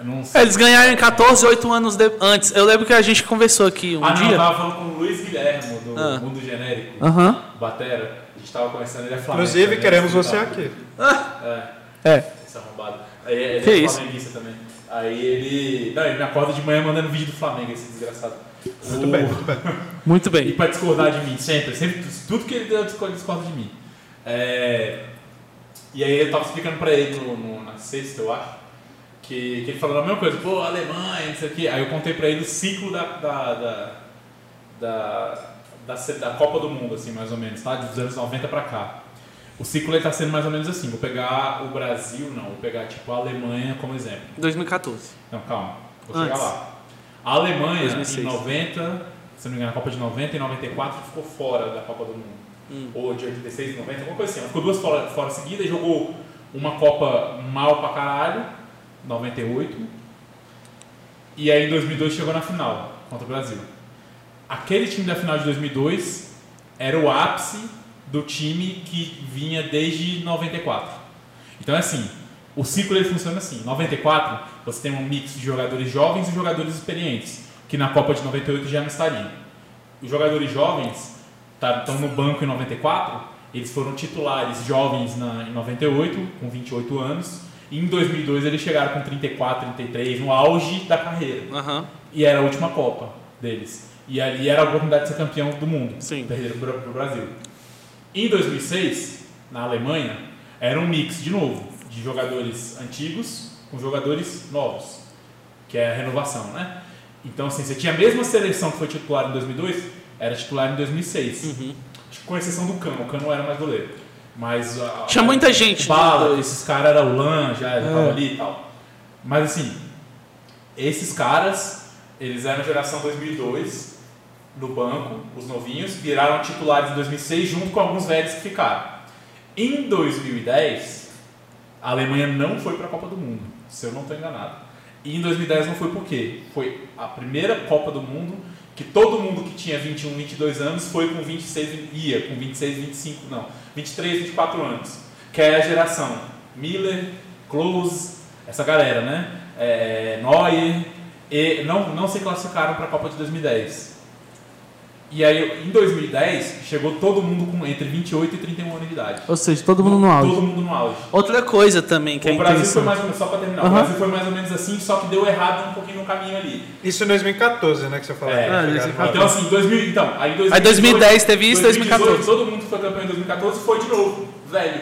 Eu não sei. É, eles ganharam em 14, 8 anos de- antes. Eu lembro que a gente conversou aqui um ah, não, eu dia. tava falando com o Luiz Guilhermo, do Ah. Mundo Genérico, Aham. Batera. A gente tava conversando, ele é Flamengo. Inclusive, também, queremos você tal. aqui. É. É. Esse arrombado. Aí ele Que é isso? flamenguista também. Aí ele. Não, ele me acorda de manhã mandando vídeo do Flamengo, esse desgraçado. Muito O- bem, muito bem. Muito E bem. pra discordar de mim, sempre, sempre, tudo que ele deu, discorda, discorda de mim. É, e aí eu tava explicando pra ele no, no- na sexta, eu acho, que, que ele falou a mesma coisa, pô, Alemanha, não sei o quê. Aí eu contei pra ele o ciclo da, da, da, da, da, da Copa do Mundo, assim, mais ou menos, tá? Dos anos 90 pra cá. O ciclo ele tá sendo mais ou menos assim, vou pegar o Brasil, não, vou pegar tipo a Alemanha como exemplo. 2014. Não, calma. Vou Antes. chegar lá. A Alemanha, 2006. em 90, se não me engano, na Copa de 90 e 94 ficou fora da Copa do Mundo. Hum. Ou de 86 e 90, alguma coisa assim. Ela ficou duas fora, fora seguidas, jogou uma Copa mal pra caralho, 98. E aí em 2002 chegou na final contra o Brasil. Aquele time da final de 2002 era o ápice do time que vinha desde 94. Então é assim, o ciclo ele funciona assim. Em 94, você tem um mix de jogadores jovens e jogadores experientes, que na Copa de 98 já não estariam. Os jogadores jovens tá- estão no banco em 94, eles foram titulares jovens na, em 98, com 28 anos, em 2002 eles chegaram com 34, 33, no auge da carreira. Aham. E era a última Copa deles. E ali era a oportunidade de ser campeão do mundo. Sim. Perderam para o Brasil. Em 2006, na Alemanha, era um mix, de novo, de jogadores antigos com jogadores novos, que é a renovação, né? Então, assim, você tinha a mesma seleção que foi titular em 2002, era titular em 2006. Uhum. Com exceção do Cano, o Cano era mais goleiro. Mas a- Tinha muita gente. Bala, esses caras eram o Lan, já estavam ali e tal. Mas assim, esses caras, eles eram geração 2002 no banco, os novinhos, viraram titulares em 2006 junto com alguns velhos que ficaram. Em 2010, a Alemanha não foi para a Copa do Mundo, se eu não estou enganado. E em 2010 não foi por quê? Foi a primeira Copa do Mundo que todo mundo que tinha 21, 22 anos foi com 26, ia com 26, 25, não, 23, 24 anos. Que é a geração Miller, Klose, essa galera, né? É, Neuer, e não, não se classificaram para a Copa de 2010. E aí, em 2010, chegou todo mundo com entre 28 e 31 anos de idade. Ou seja, todo mundo no auge. Todo mundo no auge. Outra coisa também que é o Brasil foi interessante. mais ou menos, só para terminar, o Aham. Brasil foi mais ou menos assim, só que deu errado um pouquinho no caminho ali. Isso em 2014, né, que você falou. É. que Ah, 2014. Então, assim, 2000, então, aí 2018, Aí 2010 teve isso, 2014. Todo mundo que foi campeão em 2014 foi de novo, velho.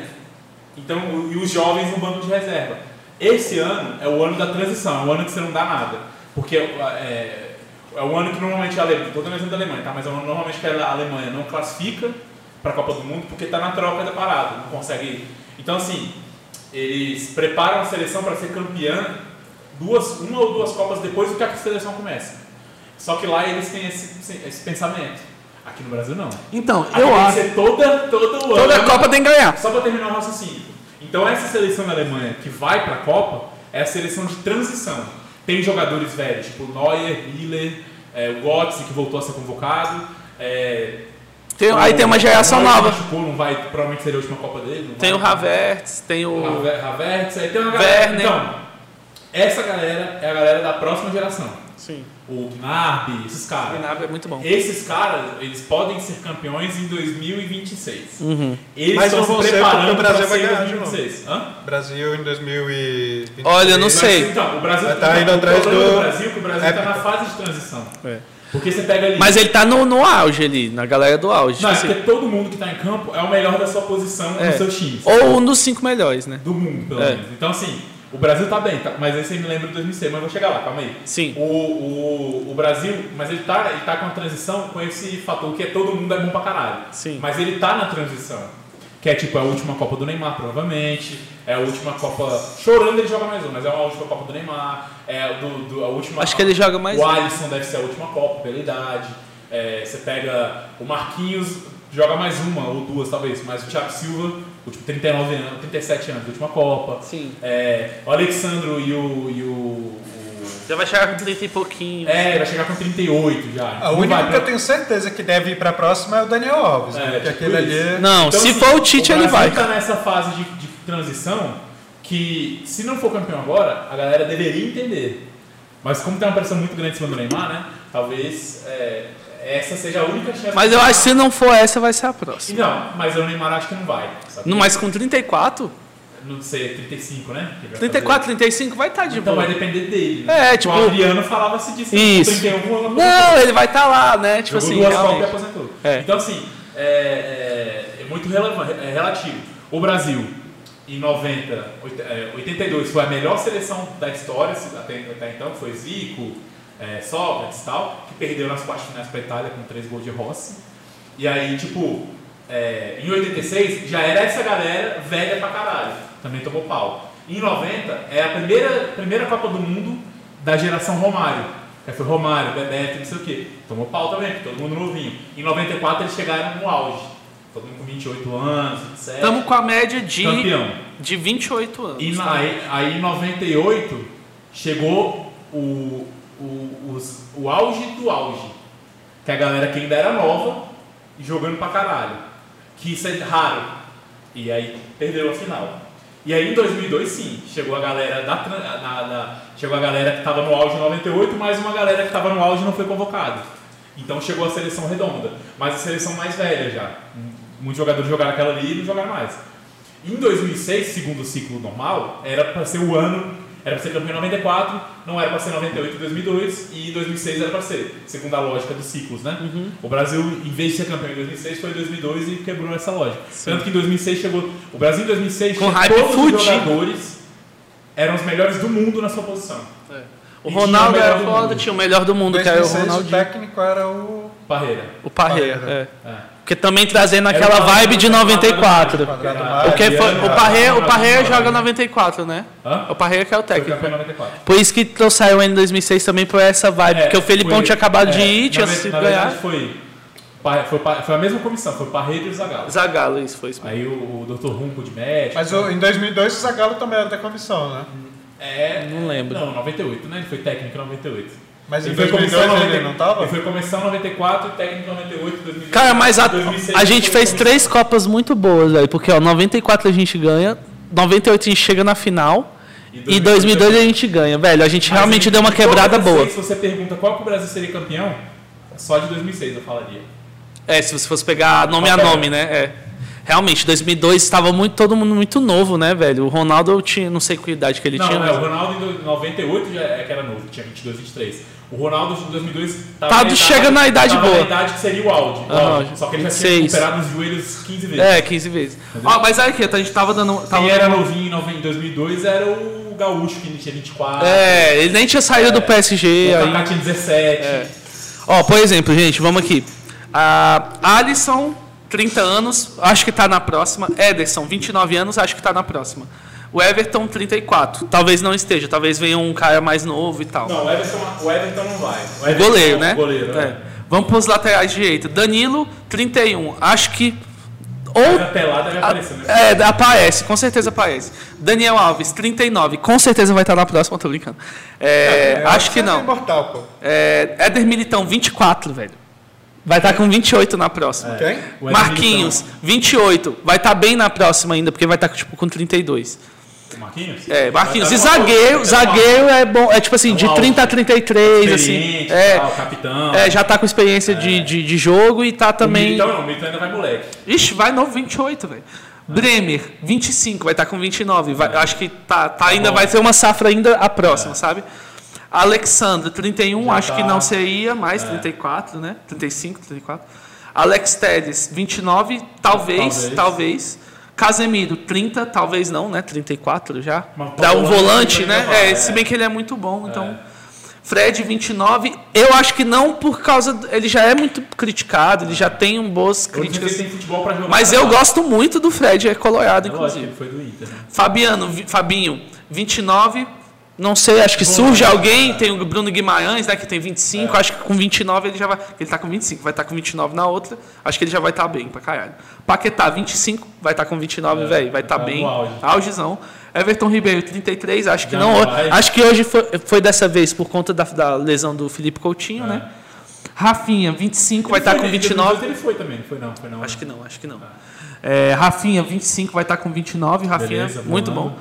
Então, o- e os jovens no banco de reserva. Esse ano é o ano da transição, é o ano que você não dá nada. Porque é, é o ano que normalmente a Alemanha, dando exemplo da Alemanha, tá? mas é o ano normalmente que a Alemanha não classifica para a Copa do Mundo porque está na troca da parada, não consegue. Então, assim, eles preparam a seleção para ser campeã duas, uma ou duas Copas depois do que a seleção começa. Só que lá eles têm esse, esse pensamento. Aqui no Brasil não. Então, Aqui eu tem que acho. ser toda, todo Toda ano. Copa tem que ganhar. Só para terminar o raciocínio. Então essa seleção da Alemanha que vai para a Copa é a seleção de transição. Tem jogadores velhos, tipo Neuer, Miller, é, o Götze que voltou a ser convocado. é, Tem- aí tem uma geração o nova. Machucou, não vai, provavelmente seria a última Copa dele. não Tem o vai. Havertz, tem o. Haver- Havertz, aí tem uma galera. Werner. Então, essa galera é a galera da próxima geração. Sim. O Gnabry, esses O caras. Gnabry é muito bom. Esses caras, eles podem ser campeões em 2026. Uhum. Eles Mas estão se ser preparando porque o Brasil para vai ser em ganhar de 2026. Hã? Brasil em 2020. Olha, eu não Mas, sei. Então, o Brasil Vai tá indo atrás problema do- Brasil é que o Brasil está É. na fase de transição. É. Porque você pega ali. Mas ele tá no, no auge ali, na galera do auge. não, é tipo porque assim. todo mundo que está em campo é o melhor da sua posição É. nos seus times. Ou um dos cinco melhores, né? Do mundo, pelo É. menos. Então, assim, o Brasil tá bem, tá- mas aí você me lembra de 2006, mas eu vou chegar lá, calma aí. Sim. O, o, o Brasil, mas ele tá, ele tá com a transição com esse fator que é todo mundo é bom pra caralho. Sim. Mas ele tá na transição. Que é tipo a última Copa do Neymar, provavelmente. É a última Copa. Chorando ele joga mais uma, mas é a última Copa do Neymar. É do, do- a última. Acho que ele joga mais O um. Alisson deve ser a última Copa pela idade. É, você pega o Marquinhos, joga mais uma ou duas talvez, mas o Thiago Silva, último 39 anos, 37 anos, última Copa. Sim. É, o Alexandro e o. E o, o Já vai chegar com 30 e pouquinho. é, vai chegar com 38 já. Ah, o único vai que pra- eu tenho certeza que deve ir pra próxima é o Daniel Alves, É, né? Porque tipo aquele isso. ali. Não, Então, se for o Tite, ele vai. O Brasil tá nessa fase de, de transição que, se não for campeão agora, a galera deveria entender. Mas como tem uma pressão muito grande em cima do Neymar, né? Talvez é, essa seja a única chance. Mas eu acho que se não for essa, vai ser a próxima. Não, mas o Neymar acho que não vai. Sabe? No, mas com 34, Não sei, 35, né? que vai 34, fazer. 35 vai estar de Então boa. vai depender dele. Né? É, O tipo- Adriano falava-se disso. Isso. Com 31 anos, Não, ele vai estar lá, né? Tipo Jogou assim, duas e aposentou. É. Então, assim, é, é- é muito relevante, é relativo. O Brasil, em 90, oit- é, 82, foi a melhor seleção da história, até, até então, foi Zico, é, Sócrates e tal, que perdeu nas quartas finais para a Itália com três gols de Rossi. E aí, tipo, é, em 86, já era essa galera velha pra caralho, também tomou pau. Em 90, é a primeira, primeira Copa do Mundo da geração Romário. Aí foi Romário, Bebeto, não sei o quê. Tomou pau também, porque todo mundo novinho. Em 94 eles chegaram no auge. Todo mundo com 28 anos, 27. Estamos com a média de, campeão. de 28 anos. E tá? na- aí, aí em 98 chegou o, o, os- o auge do auge. Que é a galera que ainda era nova e jogando pra caralho. Que isso é raro. E aí perdeu a final. E aí em 2002 sim, chegou a galera da, na- na- chegou a galera que estava no auge em 98, mais uma galera que estava no auge não foi convocada. Então chegou a seleção redonda, mas a seleção mais velha já. Muitos jogadores jogaram aquela ali e não jogaram mais. Em 2006, segundo o ciclo normal, era para ser o ano, era para ser campeão em 94, não era para ser 98 e 2002, e em 2006 era para ser, segundo a lógica dos ciclos, né? Uhum. O Brasil, em vez de ser campeão em 2006, foi em 2002 e quebrou essa lógica. Tanto que em 2006 chegou. O Brasil em 2006 Com hype todos fudido. os jogadores eram os melhores do mundo na sua posição. É. O E Ronaldo o era foda, tinha o melhor do mundo, que era o 2006, o técnico era o. O Parreira. Parreira, Parreira. é. É. Porque também trazendo aquela vibe de 94. Quadrado Porque mágico. Porque foi, o Parreira, o ah, Parreira ah, joga ah, 94, né? O Parreira que é o técnico. campeão em 94. Por isso que trouxeram ele em 2006 também por essa vibe. É, porque o Felipão tinha acabado de é, ir, tinha na ganhar. verdade foi, foi, foi a mesma comissão, foi Parreira e o Zagallo. Zagalo, isso foi isso. Aí o, o Dr. Runco de médico. Mas o- em 2002 o Zagallo também era da comissão, né? É, Não lembro. Não, 98, né? Ele foi técnico em 98. Mas em ele foi 2002 comissão ele 90 não tava? Ele foi comissão em 94, técnico em 98, 2002. Cara, mas a, 2006 a gente fez três Copas muito boas, velho. Porque, ó, 94 a gente ganha, 98 a gente chega na final e 2002 a gente ganha, velho. A gente Mas realmente em- deu uma em quebrada boa. Se você pergunta qual que o Brasil seria campeão, só de 2006 eu falaria. É, se você fosse pegar nome a nome, né? É. Realmente, 2002 estava muito, todo mundo muito novo, né, velho? O Ronaldo, eu tinha, não sei qual idade que ele não, tinha. é, mas- o Ronaldo em 98 já é que era novo, tinha 22, 23. O Ronaldo em 2002 tava Tá na idade- chegando na idade boa. na idade que seria o Aham, auge. Só que ele já tinha 26. recuperado os joelhos 15 vezes. É, 15 vezes. Ó, mas aí aqui, a gente tava dando. Tava Quem era novinho em nove- em 2002 era o Gaúcho, que tinha 24. É, ele nem tinha saído do PSG o. Kaká tinha 17. É. Ó, por exemplo, gente, vamos aqui. A Alisson, 30 anos, acho que tá na próxima. Ederson, 29 anos, acho que tá na próxima. O Everton, 34. Talvez não esteja, talvez venha um cara mais novo e tal. Não, o Everton, o Everton não vai. O Everton goleiro, é né? Goleiro, É. é. Vamos para os laterais direito. Danilo, 31. Acho que. Mas a Ou. pelada vai aparecer, né? É, aparece, com certeza aparece. Daniel Alves, 39. Com certeza vai estar na próxima, tô brincando. É, Eu acho que é não. imortal, pô. É, Éder Militão, 24, velho. Vai estar com 28 na próxima. Éder Marquinhos, 28. Vai estar bem na próxima ainda, porque vai estar tipo, com 32. Marquinhos? É, Marquinhos. E zagueiro, zagueiro é bom. É tipo assim, É de auge. 30 a 33, assim. É, tal, capitão. é, já tá com experiência de, de, de jogo e tá também. Militão não, o Militão ainda vai moleque. Ixi, vai novo, 28, velho. Bremer, 25, vai estar com 29. Vai, acho que tá, tá ainda bom. vai ser uma safra ainda a próxima, sabe? Alexandre, 31, Já acho que tá. não seria, mais É. 34, né? 35, 34. Alex Telles, 29, talvez, Talvez. talvez. Casemiro, 30, talvez não, né? 34 já. Dá um volante, né? É, é. se bem que ele é muito bom, então. Fred, 29. Eu acho que não por causa. do- Ele já é muito criticado, ele já tem um boas Eu críticas. tem futebol pra jogar. Mas eu gosto muito do Fred, é É lógico, inclusive. ele foi do Inter, né? Fabiano, Fabinho, 29. Não sei, acho que surge alguém. Tem o Bruno Guimarães, né, que tem 25. É. Acho que com 29 ele já vai. Ele tá com 25, vai estar com 29 na outra. Acho que ele já vai estar bem pra caralho. Paquetá, 25, vai estar com 29, É, velho. Vai estar tá bem. auge. Augezão. Everton Ribeiro, 33. Acho que Já não. vai. Acho que hoje foi, foi dessa vez por conta da, da lesão do Felipe Coutinho, É. né? Rafinha, 25, vai Ele estar foi, com em 29. 2018 Ele foi também, foi não, foi não. Acho que não, acho que não. É, Rafinha, 25, vai estar com 29. Rafinha, Beleza, bom muito ano. bom.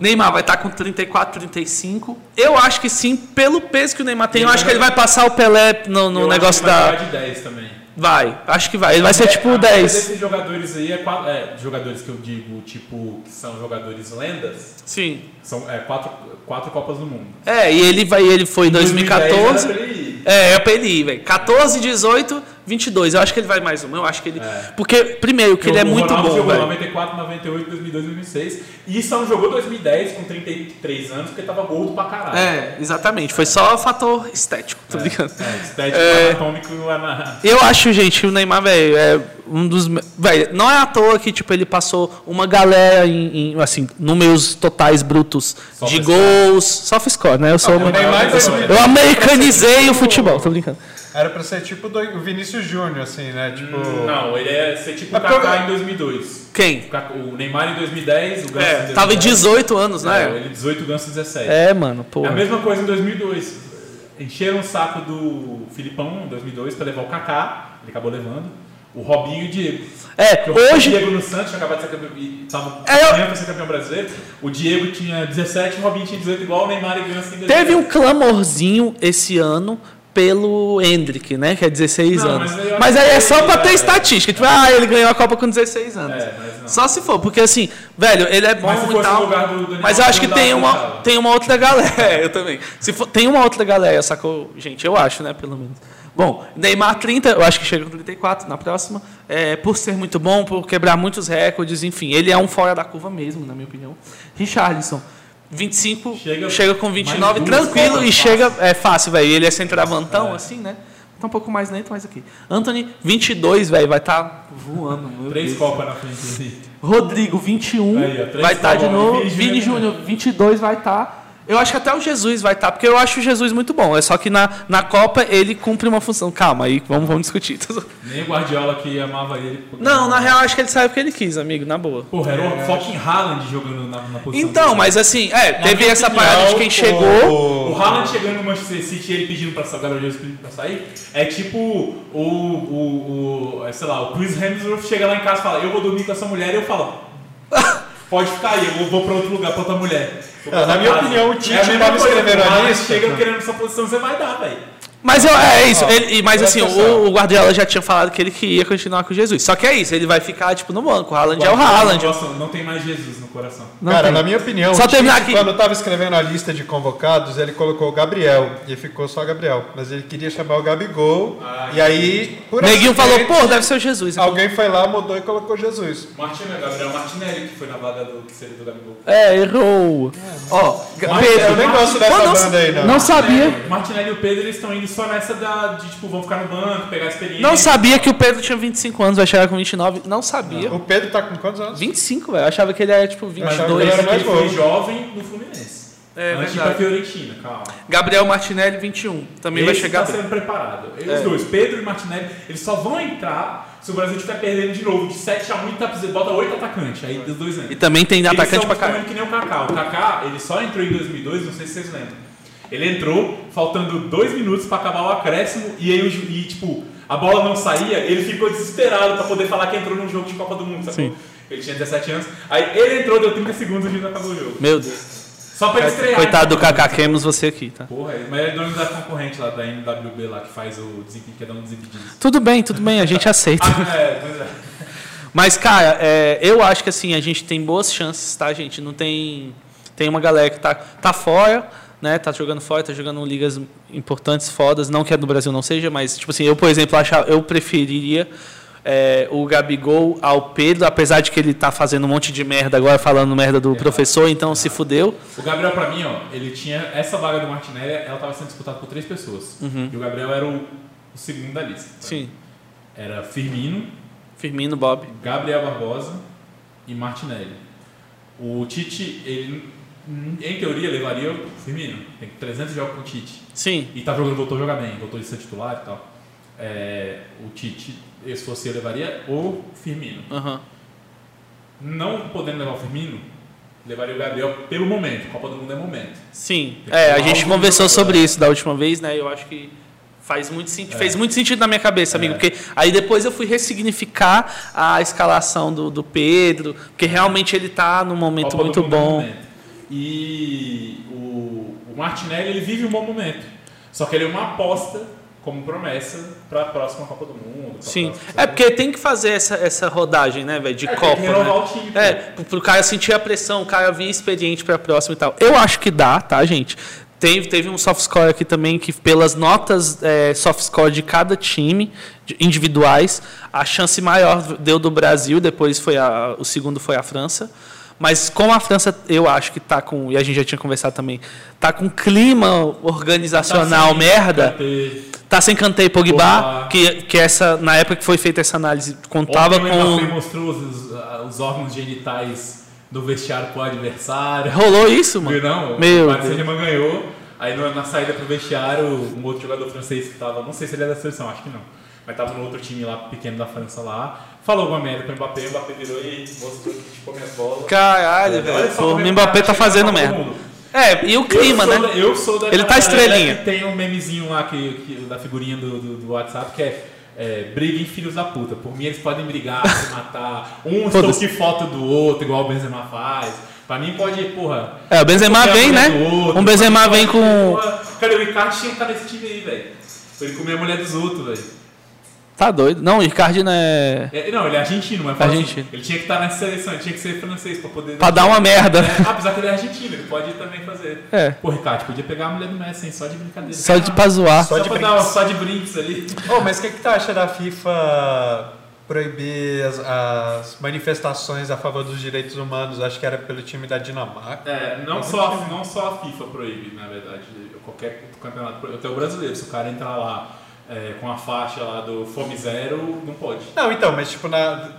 Neymar vai estar com 34, 35. Eu acho que sim, pelo peso que o Neymar tem, eu Ele acho que vai- ele vai passar o Pelé no, no Eu negócio vai da. jogar de 10 também. Vai, acho que vai. Ele vai ser tipo a maioria 10. desses jogadores aí é, quatro, é, jogadores que eu digo, tipo, que são jogadores lendas, Sim. são é, quatro, quatro Copas do Mundo. É, e ele vai, ele foi em 2014. 2010 era pra ele ir. É, é pra ele ir, velho. 14, 18, 22. Eu acho que ele vai mais uma. Eu acho que ele. É. Porque, primeiro, que ele é muito Ronaldo bom, jogou velho. 94, 98, 2002, 2006. E só não jogou 2010 com 33 anos porque tava gordo pra caralho. É, exatamente. Foi só fator estético, tô brincando. É, estético É. anatômico é na... Eu acho, gente, o Neymar, velho, é um dos. Velho, não é à toa que, tipo, ele passou uma galera em, em, assim, números totais brutos Só de score. gols. Soft score, né? Eu sou. o Neymar eu, eu americanizei o futebol, tô brincando. Era pra ser tipo do- o Vinícius Júnior, assim, né? Tipo. Não, ele é ser tipo o É porque Kaká eu- em 2002. Quem? O O Neymar em 2010, o Ganso em É, 2010. tava em 18 anos, É, né? ele 18, o Ganso 17. É, mano, pô. É a mesma coisa em 2002. Encheram o saco do Filipão em 2002 para levar o Kaká, ele acabou levando. O Robinho e o Diego. É, Porque o hoje. Diego no Santos tinha acabado de ser campeão, e tava É, eu- pra ser campeão brasileiro. O Diego tinha 17, o Robinho tinha 18, igual o Neymar e Ganso em 2010. Teve um clamorzinho esse ano pelo Hendrick, né? Que é 16 Não, anos. mas Mas aí é só pra ter é- estatística. Tipo, ah, ele ganhou a Copa com 16 anos. É. Só se for, porque assim, velho, ele é bom e tal. do mas eu acho que tem uma, tem uma outra galera. eu também. Se for, tem uma outra galera, sacou? Gente, eu acho, né? Pelo menos. Bom, Neymar 30, eu acho que chega com 34 na próxima. É, por ser muito bom, por quebrar muitos recordes, enfim. Ele é um fora da curva mesmo, na minha opinião. Richarlison, 25, chega, Chega com mais 29, duas tranquilo e fácil. chega. É fácil, velho. Ele é centroavantão, É. assim, né? tá um pouco mais lento, mas aqui. Anthony, 22, velho, vai estar voando. meu Três copas na frente ali. Rodrigo, 21, Aí, vai estar de Copas. novo. Vini Júnior Júnior, 22 vai estar. Eu acho que até o Jesus vai estar, porque eu acho o Jesus muito bom. É só que na, na Copa ele cumpre uma função. Calma, aí vamos, vamos discutir. Nem o Guardiola que amava ele. Não, na real, acho que ele saiu porque ele quis, amigo, na boa. Porra, era o fucking Haaland jogando na, na posição Então, dele. mas assim, é, teve minha essa opinião, parada de quem chegou. O Haaland chegando no Manchester City e ele pedindo pra sair, o Gabriel Jesus pedindo pra sair, é tipo o, o, o, é, sei lá, o Chris Hemsworth chega lá em casa e fala, eu vou dormir com essa mulher, e eu falo, pode ficar aí, eu vou pra outro lugar, pra outra mulher. É, na minha casa. opinião, o Tite É tava escrevendo a lista. chega querendo essa posição, você vai dar, velho. Mas eu, é isso, ele- mas assim, o, o Guardiola já tinha falado que ele queria continuar com Jesus. Só que é isso, ele vai ficar tipo no banco. O Haaland é o Haaland. Nossa, não tem mais Jesus no coração. Não Cara, tem. na minha opinião, Só o Tite, terminar aqui. quando estava escrevendo a lista de convocados, ele colocou o Gabriel e ficou só Gabriel. Mas ele queria chamar o Gabigol. Ah, e aí, por Neguinho falou, pô, deve ser o Jesus. Alguém foi lá, mudou e colocou Jesus. Martinelli, Gabriel Martinelli, que foi na vaga do que seria do Gabigol. É, errou. Ó, Mas Eu Pedro, nem gosto dessa Pô, não- banda aí, não. não sabia. Martinelli e o Pedro eles estão indo só nessa da, de tipo, vão ficar no banco, pegar experiência. Não sabia que o Pedro tinha 25 anos, vai chegar com 29. Não sabia. O Pedro tá com quantos anos? 25, velho. Eu achava que ele era tipo achava que 22. ele era mais Ele foi jovem no Fluminense. É Antes de ir pra verdade. Fiorentina, calma. Gabriel Martinelli, 21. Também vai Esse chegar. tá bem. sendo preparado. E É. Os dois, Pedro e Martinelli, eles só vão entrar se o Brasil estiver perdendo de novo. De 7 a 1 e tá, bota 8 atacantes. Aí dos dois E entram. também tem Eles atacante são pra caralho. praticamente que nem o Kaká. O Kaká, ele só entrou em 2002, não sei se vocês lembram. Ele entrou, faltando dois minutos pra acabar o acréscimo, e aí, o ju- e, tipo, a bola não saía, ele ficou desesperado pra poder falar que entrou num jogo de Copa do Mundo? Sim. Ele tinha 17 anos. Aí ele entrou, deu 30 segundos e juiz acabou o jogo. Meu Deus. Só pra ele estrear. Coitado do então. Kaká, queremos você aqui, tá? Porra, mas ele é dono da concorrente lá, da NWB lá, que faz o Desimpedido, que é dono do. Tudo bem, tudo bem, a gente aceita. Ah, é, pois é. Mas, cara, é, eu acho que assim, a gente tem boas chances, tá, gente? Não tem. Tem uma galera que tá, tá fora, né? Tá jogando fora, tá jogando ligas importantes, fodas. Não que do Brasil não seja, mas, tipo assim, eu, por exemplo, achava, eu preferiria é, o Gabigol ao Pedro, apesar de que ele tá fazendo um monte de merda agora, falando merda do professor, então se fudeu. O Gabriel, pra mim, ó, ele tinha essa vaga do Martinelli, ela tava sendo disputada por três pessoas. E o Gabriel era o, o segundo da lista. Uhum. Sim. Era Firmino, Firmino, Bob. Gabriel Barbosa e Martinelli. O Tite, ele, em teoria, levaria o Firmino. Tem 300 jogos com o Tite. Sim. E tá jogando, voltou a jogar bem, voltou a ser titular e tal. É, o Tite, se fosse eu, levaria o Firmino. Aham. Não podendo levar o Firmino, levaria o Gabriel pelo momento. Copa do Mundo é momento. Sim. É, a gente conversou sobre isso da última vez, né? Eu acho que faz muito sentido, É. fez muito sentido na minha cabeça, amigo, É. porque aí depois eu fui ressignificar a escalação do, do Pedro, porque realmente ele tá num momento Copa muito é bom. momento. E o, o Martinelli, ele vive um bom momento. Só que ele é uma aposta como promessa para a próxima Copa do Mundo. Sim. É porque tem que fazer essa, essa rodagem, né, velho, de É, tem Copa, que renovar né? o time. É, pro, pro cara sentir a pressão, o cara vir experiente pra próxima e tal. Eu acho que dá, tá, gente? Teve, teve um soft score aqui também que, pelas notas é, soft score de cada time, de- individuais, a chance maior deu do Brasil, depois foi a, o segundo foi a França. Mas como a França, eu acho que tá com, e a gente já tinha conversado também, tá com clima organizacional Tá merda. Kanté. Tá sem Kanté e Pogba, Pogba. que, que essa, na época que foi feita essa análise, contava Ontem o com. mostrou os, os órgãos genitais do vestiário pro adversário. Rolou isso, mano? Não? Meu o Paris ganhou. Aí na saída pro vestiário, um outro jogador francês que tava, não sei se ele é da seleção, acho que não. Mas tava no outro time lá, pequeno da França lá. Falou alguma merda pro Mbappé, o Mbappé virou e mostrou que tipo minhas bolas. Caralho, velho. O ele Mbappé tá chegando fazendo merda. É, e o clima, eu sou né? Da, eu sou daquela Ele tá estrelinha. que Tem um memezinho lá que, que- da figurinha do, do, do WhatsApp que é, é briguem filhos da puta. Por mim eles podem brigar, se matar. Um que foto do outro, igual o Benzema faz. Pra mim pode, porra. É, o Benzema vem, né? outro, Um Benzema vem com. porra, Cara, o Ricardo tinha que estar nesse time aí, velho. Ele comer a mulher dos outros, velho. Tá doido. Não, o Ricardo não é. É, não, ele é argentino, mas fala assim, Argentino. ele tinha que estar nessa seleção, ele tinha que ser francês pra poder. Pra dar uma merda. É, apesar que ele é argentino, ele pode também fazer. É. Pô, Ricardo, podia pegar a mulher do Messi, hein? Só de brincadeira. Só de pra zoar. Só, Só de pra dar uma, só de brinks ali. Oh, mas o que, que tu acha da FIFA proibir as, as manifestações a favor dos direitos humanos? Acho que era pelo time da Dinamarca. É, não só, a, não só a FIFA proíbe, na verdade. Qualquer campeonato proíbe. Até o brasileiro, se o cara entrar lá é, com a faixa lá do Fome Zero, não pode. Não, então, mas tipo, na,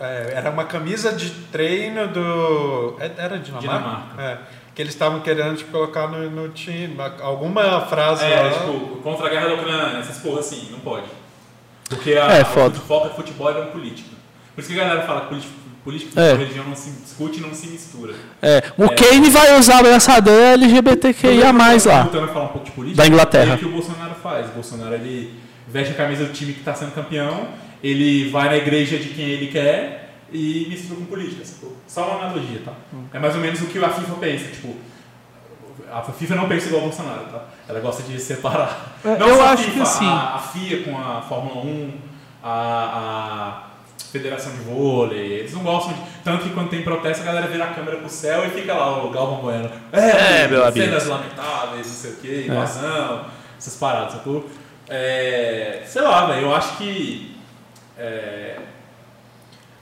é, era uma camisa de treino do. é- Era Dinamarca? Dinamarca. É, que eles estavam querendo tipo, colocar no, no time. Alguma frase É, lá. tipo, contra a guerra da Ucrânia, essas porra assim, não pode. Porque a, É, a- foda. o foco é futebol e não política. Por isso que a galera fala que política, política É. e religião não se discute e não se mistura. É, o Kane vai usar a abraçadeira LGBTQIA+, lá. Voltando a falar um pouco de política, Da Inglaterra. é o que o Bolsonaro faz. O Bolsonaro, ele veste a camisa do time que está sendo campeão, ele vai na igreja de quem ele quer e mistura com política. Só uma analogia, tá? Hum. É mais ou menos o que a FIFA pensa, tipo... A FIFA não pensa igual o Bolsonaro, tá? Ela gosta de separar. É, não eu só a acho FIFA, que sim. A, a FIA com a Fórmula 1, a, a Federação de Vôlei, eles não gostam de... Tanto que quando tem protesto, a galera vira a câmera pro céu e fica lá o Galvão Bueno. É, meu amigo. cenas lamentáveis, não sei o que, invasão, essas paradas, sacou? É, sei lá, velho, eu acho que... é,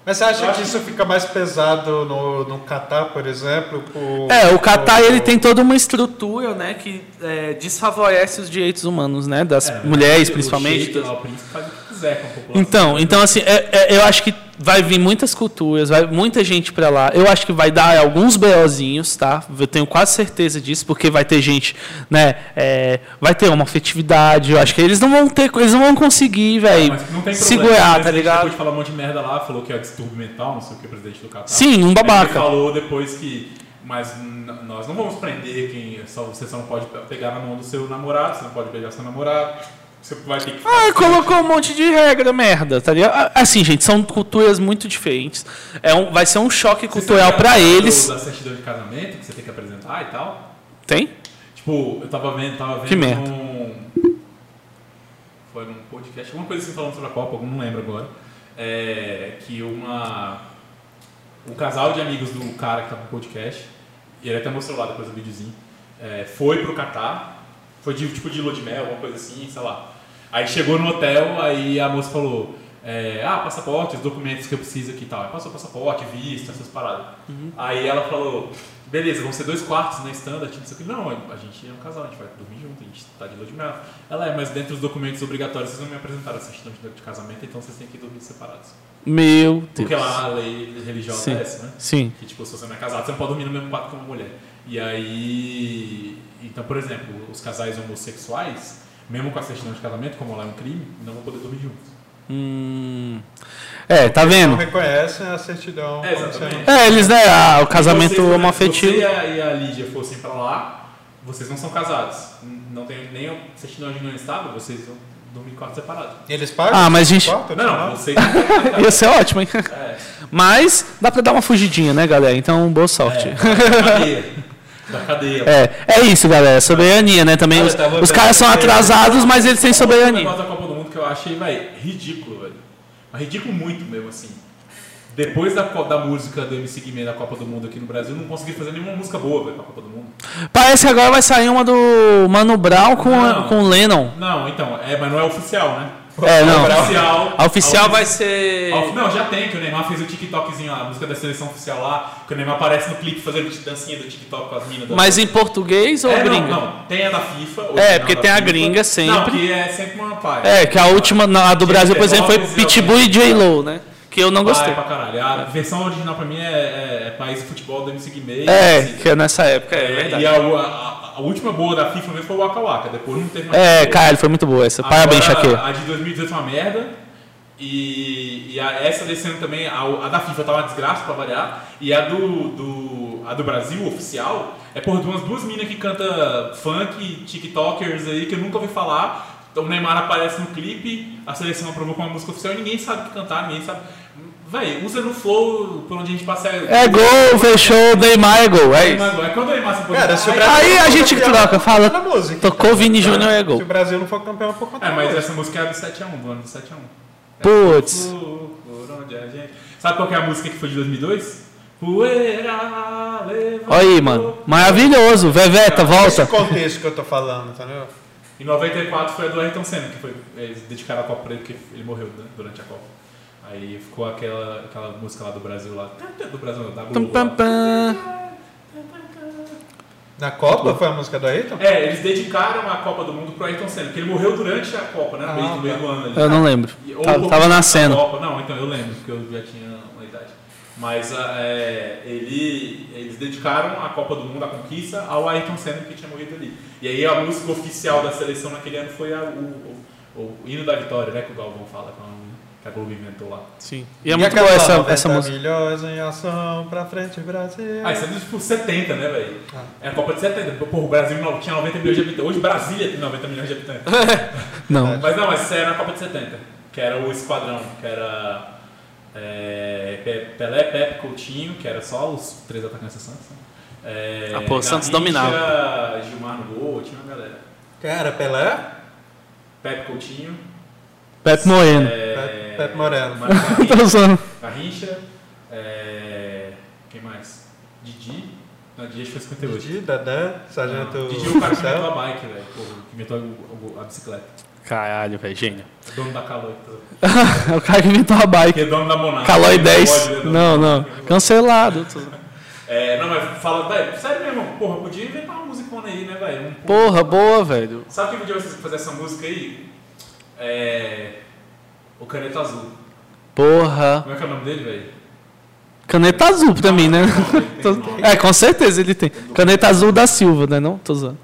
Mas você acha que isso fica mais pesado no, no Catar, por exemplo? por- É, o Qatar por- ele tem toda uma estrutura, né, que é, desfavorece os direitos humanos, né, das é, mulheres principalmente. sheik lá, o príncipe faz o que quiser com a população. Então, então assim, é- é- eu acho que vai vir muitas culturas, vai muita gente pra lá. Eu acho que vai dar alguns BOzinhos, tá? Eu tenho quase certeza disso, porque vai ter gente, né? é, vai ter uma afetividade. Eu acho que eles não vão ter, eles não vão conseguir, velho, problema. segurar, tá ligado? Depois de falar um monte de merda lá, falou que é distúrbio mental, não sei o que, o presidente do Catar. Sim, um Aí Ele babaca. falou depois que. Mas nós não vamos prender quem. Só, você só não pode pegar na mão do seu namorado, você não pode beijar seu namorado. Você vai ter que. Ah, colocou um monte de regra, merda, tá ligado? Ah, Assim, gente, são culturas muito diferentes. É um, vai ser um choque cultural aquela eles. Da certidão de casamento que você tem que apresentar e tal. Tem? Tipo, eu tava vendo, tava vendo Que merda. num. Foi num podcast, alguma coisa assim falando sobre a Copa, não lembro agora. É, que uma. Um casal de amigos do cara que tava no podcast, e ele até mostrou lá depois do videozinho, é, foi pro Catar, foi de, tipo de lua de mel, alguma coisa assim, sei lá. Aí chegou no hotel, aí a moça falou. é, ah, passaporte, os documentos que eu preciso aqui e tal. Aí passou passaporte, visto, essas paradas. Aí ela falou, beleza, vão ser dois quartos na standard, não sei o que. Não, a gente é um casal, a gente vai dormir junto, a gente tá de lua de mel. Ela é, mas dentro dos documentos obrigatórios vocês não me apresentaram a certidão de de casamento, então vocês têm que dormir separados. Meu Porque Deus. lá a lei religiosa Sim. é essa, né? Sim. Que tipo, se você não é casado, você não pode dormir no mesmo quarto com uma mulher. E aí. Então, por exemplo, os casais homossexuais, mesmo com a certidão de casamento, como lá é um crime, não vão poder dormir juntos. Hum. É, tá Não vendo? reconhecem a certidão. É, exatamente. É, eles, né, ah, o casamento Vocês, homoafetivo. Se você e a, a Lídia fossem pra lá, vocês não são casados. Não tem nem a certidão de união estável, vocês vão dormir em quarto separado. Eles pagam? Ah, mas gente- quarto Não, não, vocês não. Ia ser ótimo, hein? É, Mas dá pra dar uma fugidinha, né, galera? Então, boa sorte. é, da cadeia. É, é isso, galera. Soberania, né? Também os, tava os caras são atrasados, mas eles têm soberania. negócio da Copa do Mundo que eu achei, velho, ridículo, velho. Mas ridículo muito mesmo, assim. Depois da, da música do MC Guimê da Copa do Mundo aqui no Brasil, eu não consegui fazer nenhuma música boa, velho, pra Copa do Mundo. Parece que agora vai sair uma do Mano Brown com, Não. com o Lennon. Não, então, é, mas não é oficial, né? É, não. A oficial, A oficial a vai ser. a Não, já tem, que o Neymar fez o TikTokzinho lá, a música da seleção oficial lá, que o Neymar aparece no clipe fazendo dancinha do TikTok com as minas. da- Mas em português ou é, não, gringa? não, tem a da FIFA. É, porque tem a FIFA. gringa sempre. Não, que é sempre uma pai. É, que a última, na- a do Brasil, por exemplo, foi Pitbull e. J-Lo, né? Que eu não gostei. pra caralho. A versão original pra mim é, é, é País de Futebol do MC Guimê. É, assim, que é nessa época, é é, verdade. E a, a- a última boa da FIFA mesmo foi o Waka Waka, depois não teve mais. É, caralho, foi muito boa essa. Parabéns, Shakira. A de 2018 foi uma merda. E, e a, essa desse ano também, a, a da FIFA tá uma desgraça pra variar. E a do, do, a do Brasil, oficial, é por umas duas minas que canta funk, tiktokers aí, que eu nunca ouvi falar. Então, o Neymar aparece no clipe, a seleção aprovou com uma música oficial e ninguém sabe o que cantar, ninguém sabe. Véi, usa no flow por onde a gente passa. É gol, fechou, Neymar é gol, é isso. É se Cara, se o Aí- Brasil Aí a gente campeão, troca, fala. na música. Tocou Vini Júnior é Se gol. o Brasil não for campeão por conta É, mas essa música é do 7x1, do ano do 7x1. Putz. Por onde a gente... Sabe qual que é a música que foi de 2002? Poeira levantou. Olha aí, mano. Maravilhoso. Veveta, Esse volta. contexto que eu tô falando, entendeu? Em 94 foi a do Ayrton Senna, que foi eles dedicaram a Copa pra ele porque ele morreu né, durante a Copa. Aí ficou aquela, aquela música lá do Brasil lá. Do Brasil, não, da Globo. pam, lá. Na Copa foi a música do Ayrton? É, eles dedicaram a Copa do Mundo pro Ayrton Senna, porque ele morreu durante a Copa, né? No meio, Ah, meio tá. do ano ali. Eu não lembro. Ou Tava, tava nascendo. Copa. Não, então eu lembro, porque eu já tinha uma idade. Mas ah, é, ele, eles dedicaram a Copa do Mundo, a conquista, ao Ayrton Senna que tinha morrido ali. E aí a música oficial da seleção naquele ano foi a- o, o, o hino da vitória, né? Que o Galvão fala, que é um- que a Globo inventou lá. Sim. E é muito aquela boa essa, 90 essa música. milhões em ação pra frente, Brasil. Ah, isso é tipo 70, né, velho? Ah. É a Copa de 70. Porra, o Brasil não- tinha 90 milhões de habitantes. Hoje Brasília tem 90 milhões de habitantes. Não. Mas não, mas isso era na Copa de 70, que era o esquadrão, que era é, Pe- Pelé, Pepe, Coutinho, que era só os três atacantes da Santos. né? É, Ah, pô, o Santos Garrincha, dominava. Gilmar no gol, tinha uma galera. Era? Pelé? Pepe Coutinho. Pepe Moeno. é, Pepe- Moreno. Tô usando. Garrincha é, quem mais? Didi. Não, Didi acho que foi 58. Didi, Dedé, Sargento Não, Didi é o cara que inventou a bike, velho. Que inventou o- o- a bicicleta. Caralho, velho, gênio. Dono da Caloi. É o cara que inventou a bike. Que é dono da Monarca. Calói Não 10. pode, né, dono Não, não. Cancelado. É, não, mas fala, velho, sério mesmo, porra, podia inventar uma musicona aí, né, velho? Um- Porra, boa, velho. Sabe quem podia fazer essa música aí? É. O Caneta Azul. Porra. Como é que é o nome dele, velho? Caneta azul pra mim, né? É, com certeza ele tem. Caneta azul da Silva, né? Não? Tô usando.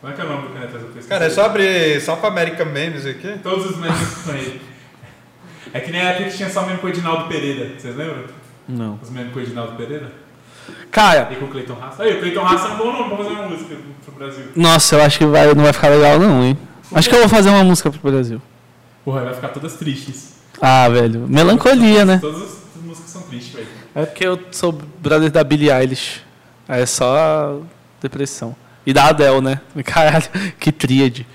Como é que é o nome do Caneta Azul? que eu esqueci? Cara, é só abrir só pra American Memes aqui. Todos os memes com ele. É que nem a época que tinha só meme com o Edinaldo Pereira. Vocês lembram? Não. Os memes com o Edinaldo Pereira? Cara, E com o Cleiton Raça. Aí, o Cleiton Raça é um bom nome pra fazer uma música pro Brasil. nossa, eu acho que vai, não vai ficar legal, não, hein? Acho que eu vou fazer uma música pro Brasil. Porra, vai ficar todas tristes. Ah, velho. Melancolia, né? Todas as as músicas são tristes, velho. É porque eu sou brother da Billie Eilish. Aí é só depressão. E da Adele, né? Caralho, que tríade.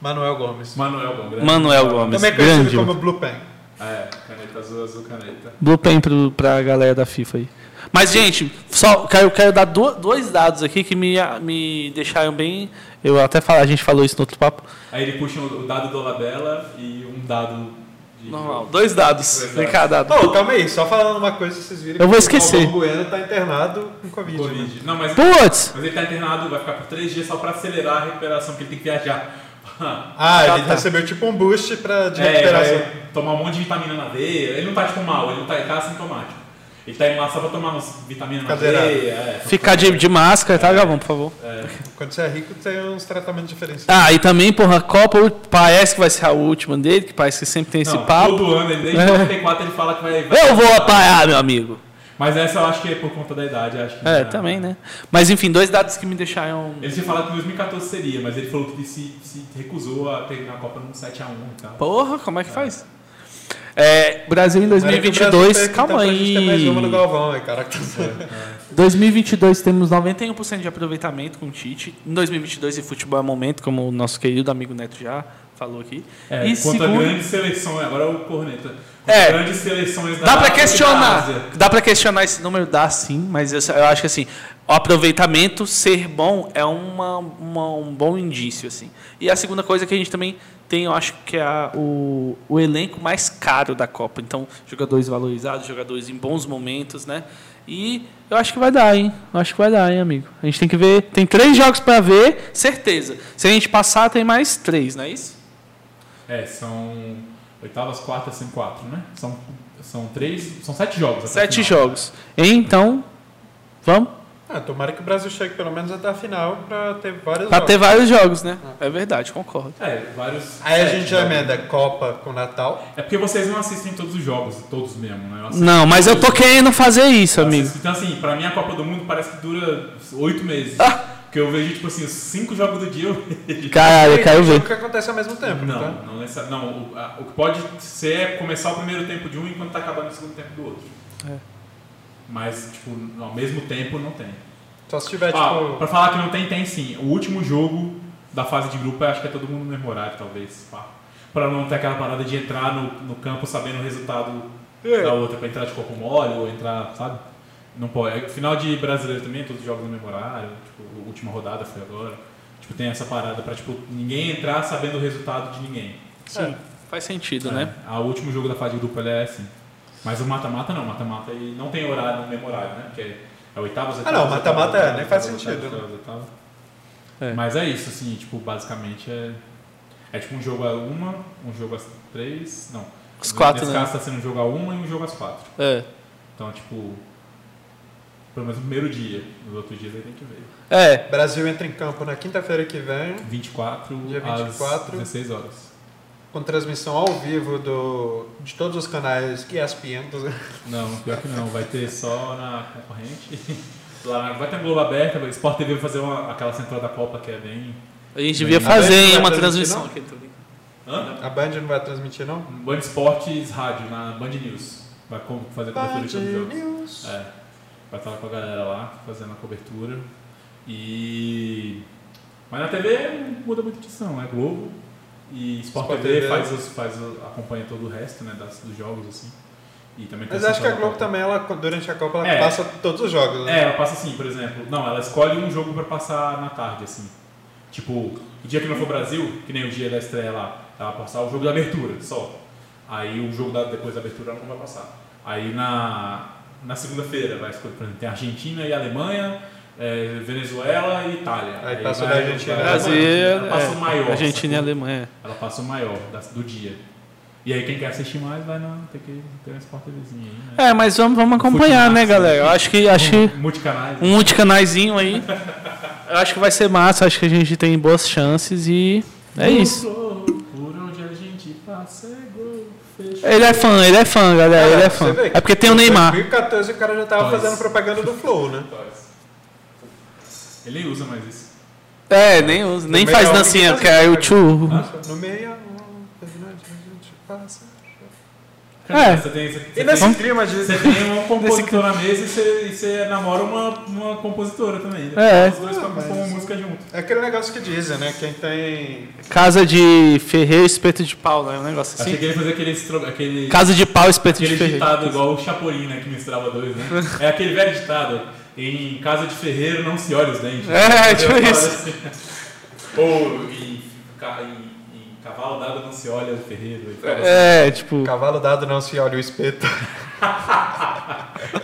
Manuel Gomes. Manuel grande. Manuel Gomes. Também conhecido grande. como Blue Pen. É, caneta azul, azul, caneta. Blue Pen pro, pra galera da FIFA aí. Mas, gente, só quero, quero dar do- dois dados aqui que me, me deixaram bem. Eu até falo, a gente falou isso no outro papo. Aí ele puxa o o dado do Olabella e um dado de. Normal. Dois dados. Dois dados. cá, dado. Calma aí, só falando uma coisa, vocês viram Eu vou que esquecer. o Bueno tá internado com Covid. né? Covid. Não, mas, Putz! mas ele tá internado, vai ficar por três dias só pra acelerar a recuperação, porque ele tem que viajar. Ah, Ah, ele tá. recebeu tipo um boost pra, de É, recuperação. tomar um monte de vitamina na veia. Ele não tá tipo mal, ele não tá, ele tá assintomático. Ele tá lá só pra tomar umas vitaminas na Cadeirada. veia. É, Ficar de, de máscara, tá, Galvão, por favor? Quando você é rico, tem uns tratamentos diferentes. Ah, e também, porra, a Copa parece que vai ser a última dele, que parece que sempre tem esse não, papo. todo ano, ele desde É. 94 ele fala que vai. vai- Eu vou apagar, meu amigo. Mas essa eu acho que é por conta da idade, acho que É, já- também, né? Mas enfim, dois dados que me deixaram. Ele tinha falado que em 2014 seria, mas ele falou que ele se, se recusou a terminar a Copa num 7x1 e tal. Porra, como é que faz? É, Brasil em Agora que o Brasil 2022, perca, calma ter mais uma no aí. Galvão, aí, cara. 2022 temos 91% de aproveitamento com o Tite. Em 2022 e futebol é momento, como o nosso querido amigo Neto já falou aqui. É, e segundo, grandes seleções, agora é o corneta. É. grandes seleções da Dá da questionar. Dá pra questionar esse número? Dá sim, mas eu, eu acho que assim, o aproveitamento ser bom é uma, uma- um bom indício. assim. E a segunda coisa que a gente também tem, eu acho que é a- o, o elenco mais caro da Copa. Então, jogadores valorizados, jogadores em bons momentos, né? E eu acho que vai dar, hein? Eu acho que vai dar, hein, amigo? A gente tem que ver. Tem três jogos pra ver, certeza. Se a gente passar, tem mais três, não é isso? É, são oitavas, quartas, sem quatro, né? São, são três, são sete jogos. Sete final. jogos. Então, vamos? Ah, tomara que o Brasil chegue pelo menos até a final pra ter vários Pra jogos. ter vários jogos, né? É verdade, concordo. É, vários. Aí a gente já jogos. emenda Copa com Natal. É porque vocês não assistem todos os jogos, todos mesmo, né? Eu assisto Não, mas eu tô os querendo fazer isso, jogos. Eu amigo. assisto. Então, assim, pra mim a Copa do Mundo parece que dura oito meses. Ah! Porque eu vejo, tipo assim, os cinco jogos do dia eu vejo. Caralho, eu quero ver. que acontece ao mesmo tempo, Não, tá? não, necessa- não o, a- o que pode ser é começar o primeiro tempo de um enquanto tá acabando o segundo tempo do outro. É. Mas, tipo, ao mesmo tempo não tem. Só se tiver, Ah, tipo... pra falar que não tem, tem sim. O último jogo da fase de grupo, eu acho que é todo mundo no mesmo horário, talvez. Pá. Pra não ter aquela parada de entrar no, no campo sabendo o resultado É. da outra, pra entrar de corpo mole ou entrar, sabe? Não pode. É, Final de brasileiro também, todos os jogos no mesmo horário. Tipo, a última rodada foi agora. Tipo, tem essa parada pra tipo, ninguém entrar sabendo o resultado de ninguém. Sim, faz sentido, né? É, o último jogo da fase de grupo ele é assim. Mas o mata-mata não, mata-mata ele não tem horário no mesmo horário, né? Porque É oitavas, Ah, oitavas, não, mata-mata é, nem faz sentido, oitavas, oitavas. É. Mas é isso, assim, tipo, basicamente é. É tipo um jogo a uma, um jogo às três. Não. As quatro, Nesse né? caso tá sendo um jogo a uma e um jogo às quatro. É. Então, tipo. Pelo menos no primeiro dia. Nos outros dias aí tem que ver. É. Brasil entra em campo na quinta-feira que vem, 24, Dia 24. às 16 horas. Com transmissão ao vivo do, de todos os canais ESPN. Não, pior que não. Vai ter só na concorrente. Lá, vai ter Globo aberta, o Sport TV vai fazer uma, aquela central da Copa que é bem. A gente devia Bem, fazer a hein, Band uma transmissão não? aqui. tô brincando. Hã? A Band não vai transmitir, não? Band Esportes Rádio, na Band News. Vai fazer cobertura de todos os jogos. News. É. Vai estar lá com a galera lá, fazendo a cobertura. E. Mas na TV não muda muito de edição, é Globo. E Sport, Sport TV, TV. Faz, os, faz acompanha todo o resto né, das, dos jogos, assim. E também Mas acho que a Globo Copa. também, ela, durante a Copa, ela É. passa todos os jogos. né? É, ela passa assim, por exemplo. Não, ela escolhe um jogo pra passar na tarde, assim. Tipo, o dia que não for Brasil, que nem o dia da estreia lá, ela vai passar o jogo da abertura só. Aí o jogo da, depois da abertura ela não vai passar. Aí na, na segunda-feira vai escolher, por exemplo, tem Argentina e Alemanha, é, Venezuela e Itália. Aí passa o da Argentina Brasil, ela passa o é, maior. Argentina e? Alemanha. Ela passa o maior das- do dia. E aí quem quer assistir mais vai na, ter que ter um Sport TVzinho aí, né? É, mas vamos, vamos acompanhar, né, galera? Eu acho que, acho que Multicanais. um multicanaizinho aí. Eu acho que vai ser massa, acho que a gente tem boas chances e é isso. Por onde a gente passa é. Ele é fã, ele é fã, galera, ele é fã. É porque tem o em Neymar. 2014 o cara já tava fazendo propaganda do Flow, né? Ele usa mais isso. É, nem usa, nem faz meio, dancinha, alguém porque é o tchu. No meio, passa. É. Você tem, você, E você nesse tem, clima de. você tem um compositor na mesa e você, e você namora uma, uma compositora também. né? É. Os dois Ah, mas- música junto. É aquele negócio que dizem, né? Quem tem. Casa de Ferreiro, espeto de pau, né? Um negócio Achei assim. que ele ia fazer aquele, estro- aquele, Casa de pau, espeto de aquele Ferreiro. ditado igual o Chapolin, né? Que misturava dois, né? É aquele velho ditado. Em casa de ferreiro não se olha os dentes. É, tipo isso. assim. Ou em, em- em cavalo dado não se olha o ferreiro. e fala assim. É, tipo. Cavalo dado não se olha o espeto.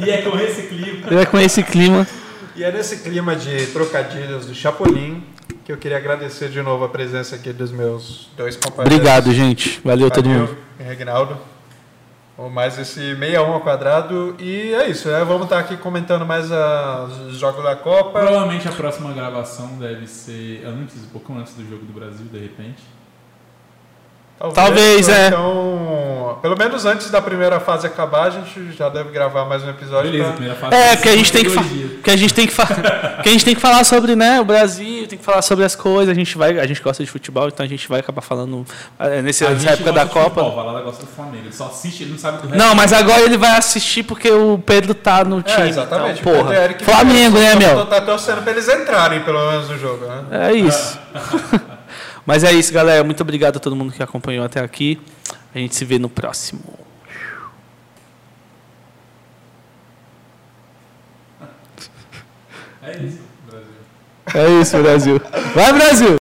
E é com esse clima. Ele é com esse clima. E é nesse clima de trocadilhos do Chapolin que eu queria agradecer de novo a presença aqui dos meus dois companheiros. Obrigado, gente. Valeu todo Valeu, mundo. Reginaldo. Ou mais esse 61 ao quadrado. E é isso, né? Vamos estar aqui comentando mais a- os jogos da Copa. Provavelmente a próxima gravação deve ser antes, um pouco antes do jogo do Brasil, de repente. Talvez, ou é. Então, pelo menos antes da primeira fase acabar, a gente já deve gravar mais um episódio. Beleza, pra- primeira fase. É, porque a gente tem que porque a gente tem que porque a gente tem que falar sobre, né, o Brasil, tem que falar sobre as coisas, a gente vai, a gente gosta de futebol, então a gente vai acabar falando é, nesse, nessa gente época da Copa. Futebol, Valada gosta do Flamengo. Ele só assiste, ele não sabe do resto. Não, mas agora ele vai assistir porque o Pedro tá no time. É, exatamente. Então, porra. Flamengo, né, meu? Tá torcendo pra eles entrarem, pelo menos, no jogo, né? É isso. Mas é isso, galera. Muito obrigado a todo mundo que acompanhou até aqui. A gente se vê no próximo. É isso, Brasil. É isso, Brasil. Vai, Brasil!